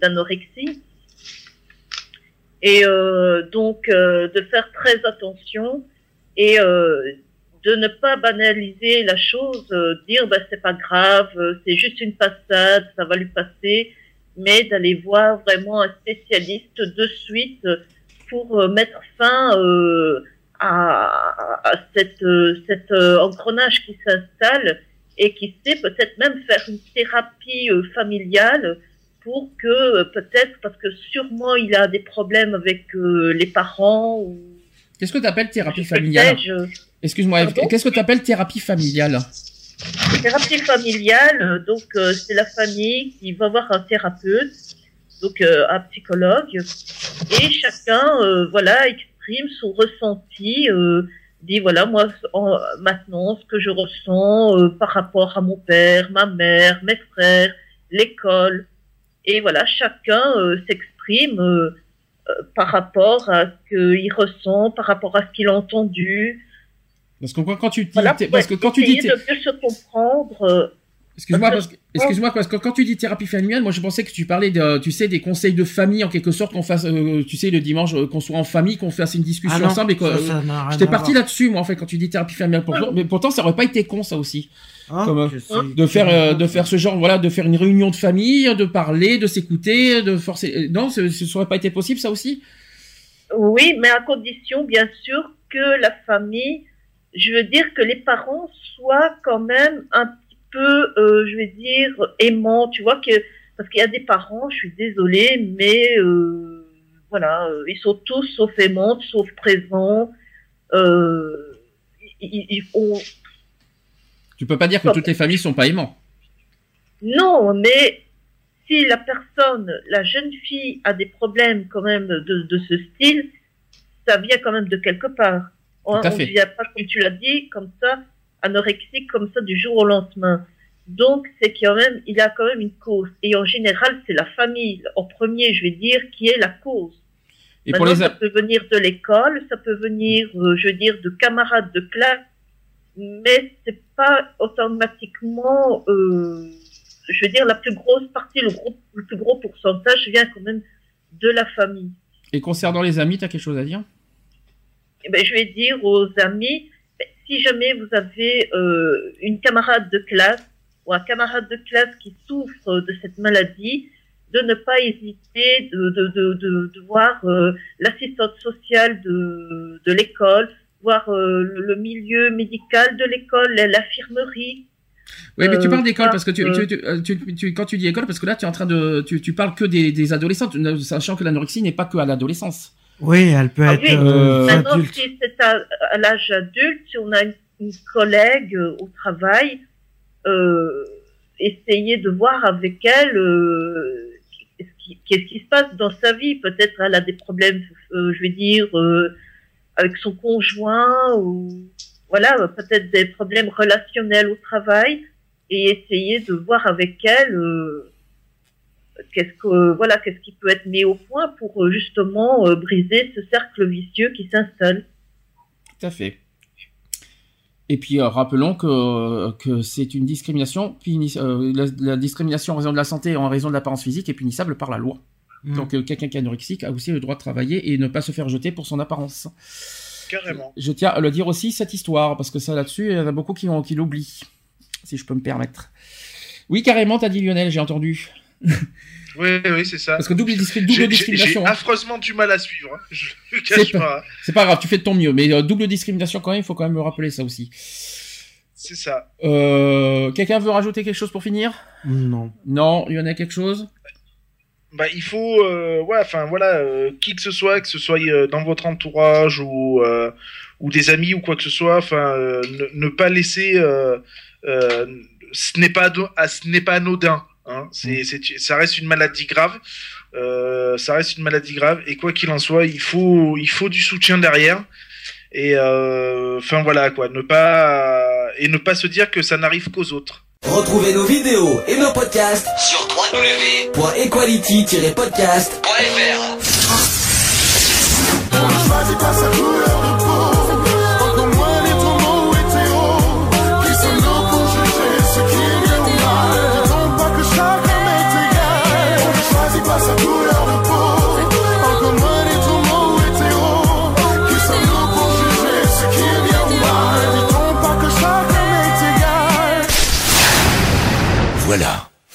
d'anorexie. Et euh, donc, euh, de faire très attention et euh, de ne pas banaliser la chose, dire bah c'est pas grave, c'est juste une passade, ça va lui passer, mais d'aller voir vraiment un spécialiste de suite pour mettre fin euh, à, à cette, euh, cet euh, engrenage qui s'installe et qui sait peut-être même faire une thérapie familiale pour que euh, peut-être parce que sûrement il a des problèmes avec euh, les parents ou Qu'est-ce que tu appelles thérapie familiale je- Excuse-moi, qu'est-ce que tu appelles thérapie familiale Thérapie familiale, euh, donc euh, c'est la famille qui va voir un thérapeute, donc euh, un psychologue, et chacun, euh, voilà, exprime son ressenti, dit voilà moi en- maintenant ce que je ressens par rapport à mon père, ma mère, mes frères, l'école, et voilà chacun euh, s'exprime euh, euh, par rapport à ce qu'il ressent, par rapport à ce qu'il a entendu. Parce que quand, tu dis Voilà, parce que quand tu dis de mieux se comprendre. Excuse-moi, Parce parce que, excuse-moi, parce que quand tu dis thérapie familiale, moi je pensais que tu parlais de, tu sais, des conseils de famille en quelque sorte qu'on fasse, euh, tu sais, le dimanche, euh, qu'on soit en famille, qu'on fasse une discussion Ah non, ensemble et que, euh, j'étais parti là-dessus, moi en fait, quand tu dis thérapie familiale. Pour- mais pourtant, ça aurait pas été con ça aussi, Hein, comme, euh, de faire, euh, de faire ce genre, voilà, de faire une réunion de famille, de parler, de s'écouter, de forcer. Non, ce, ce aurait pas été possible ça aussi? Oui, mais à condition, bien sûr, que la famille, je veux dire que les parents soient quand même un petit peu, euh, je vais dire, aimants, tu vois, que, parce qu'il y a des parents, je suis désolée, mais euh, voilà, euh, ils sont tous sauf aimants, sauf présents. Euh, ils, ils- on- Tu peux pas dire que toutes les familles sont pas aimants. Non, mais si la personne, la jeune fille a des problèmes quand même de, de ce style, ça vient quand même de quelque part. On ne vient pas, comme tu l'as dit, comme ça, anorexique comme ça du jour au lendemain. Donc, c'est quand même, il a quand même une cause. Et en général, c'est la famille, en premier, je vais dire, qui est la cause. Et pour les ça peut venir de l'école, ça peut venir, euh, je veux dire, de camarades de classe, mais c'est pas automatiquement, euh, je veux dire, la plus grosse partie, le, gros, le plus gros pourcentage vient quand même de la famille. et concernant les amis, t'as quelque chose à dire? Eh ben, je vais dire aux amis, si jamais vous avez euh, une camarade de classe ou un camarade de classe qui souffre de cette maladie, de ne pas hésiter de, de, de, de, de voir euh, l'assistante sociale de, de l'école, voir euh, le milieu médical de l'école, l'infirmerie. Oui, mais tu parles d'école parce que tu, tu, tu, tu- tu- quand tu dis école, parce que là, tu es en train de, tu, parles que des, des adolescents, sachant que l'anorexie n'est pas que à l'adolescence. Oui, elle peut Ah être oui. euh, Maintenant, adulte. si c'est à, à l'âge adulte, si on a une, une collègue euh, au travail, euh, essayer de voir avec elle euh, qu'est-ce qui, qu'est-ce qui se passe dans sa vie. Peut-être elle a des problèmes, euh, je vais dire, euh, avec son conjoint ou voilà, peut-être des problèmes relationnels au travail et essayer de voir avec elle euh, qu'est-ce que voilà qu'est-ce qui peut être mis au point pour euh, justement euh, briser ce cercle vicieux qui s'installe. Tout à fait. Et puis euh, rappelons que, que c'est une discrimination, puni- euh, la, la discrimination en raison de la santé et en raison de l'apparence physique est punissable par la loi. Mm. Donc euh, quelqu'un qui est anorexique a aussi le droit de travailler et ne pas se faire jeter pour son apparence. Carrément. Je tiens à le dire aussi cette histoire parce que ça là-dessus, il y en a beaucoup qui, ont- qui l'oublient, si je peux me permettre. Oui, carrément, t'as dit Lionel, j'ai entendu. Oui, oui, c'est ça. Parce que double, double discrimination. J'ai hein. affreusement du mal à suivre. hein. Je le C'est cache pas- pas. C'est pas grave, tu fais de ton mieux, mais euh, double discrimination quand même, il faut quand même me rappeler ça aussi. C'est ça. Euh, Quelqu'un veut rajouter quelque chose pour finir? Non. Non, il y en a quelque chose? Bah, il faut, euh, ouais, enfin voilà, euh, qui que ce soit, que ce soit euh, dans votre entourage ou euh, ou des amis ou quoi que ce soit, enfin, euh, ne, ne pas laisser, euh, euh, ce n'est pas, ce n'est pas anodin. Hein, c'est, c'est, ça reste une maladie grave. Euh, ça reste une maladie grave et quoi qu'il en soit, il faut, il faut du soutien derrière. Et euh, enfin voilà quoi, ne pas et ne pas se dire que ça n'arrive qu'aux autres. Retrouvez nos vidéos et nos podcasts sur www.equality-podcast.fr.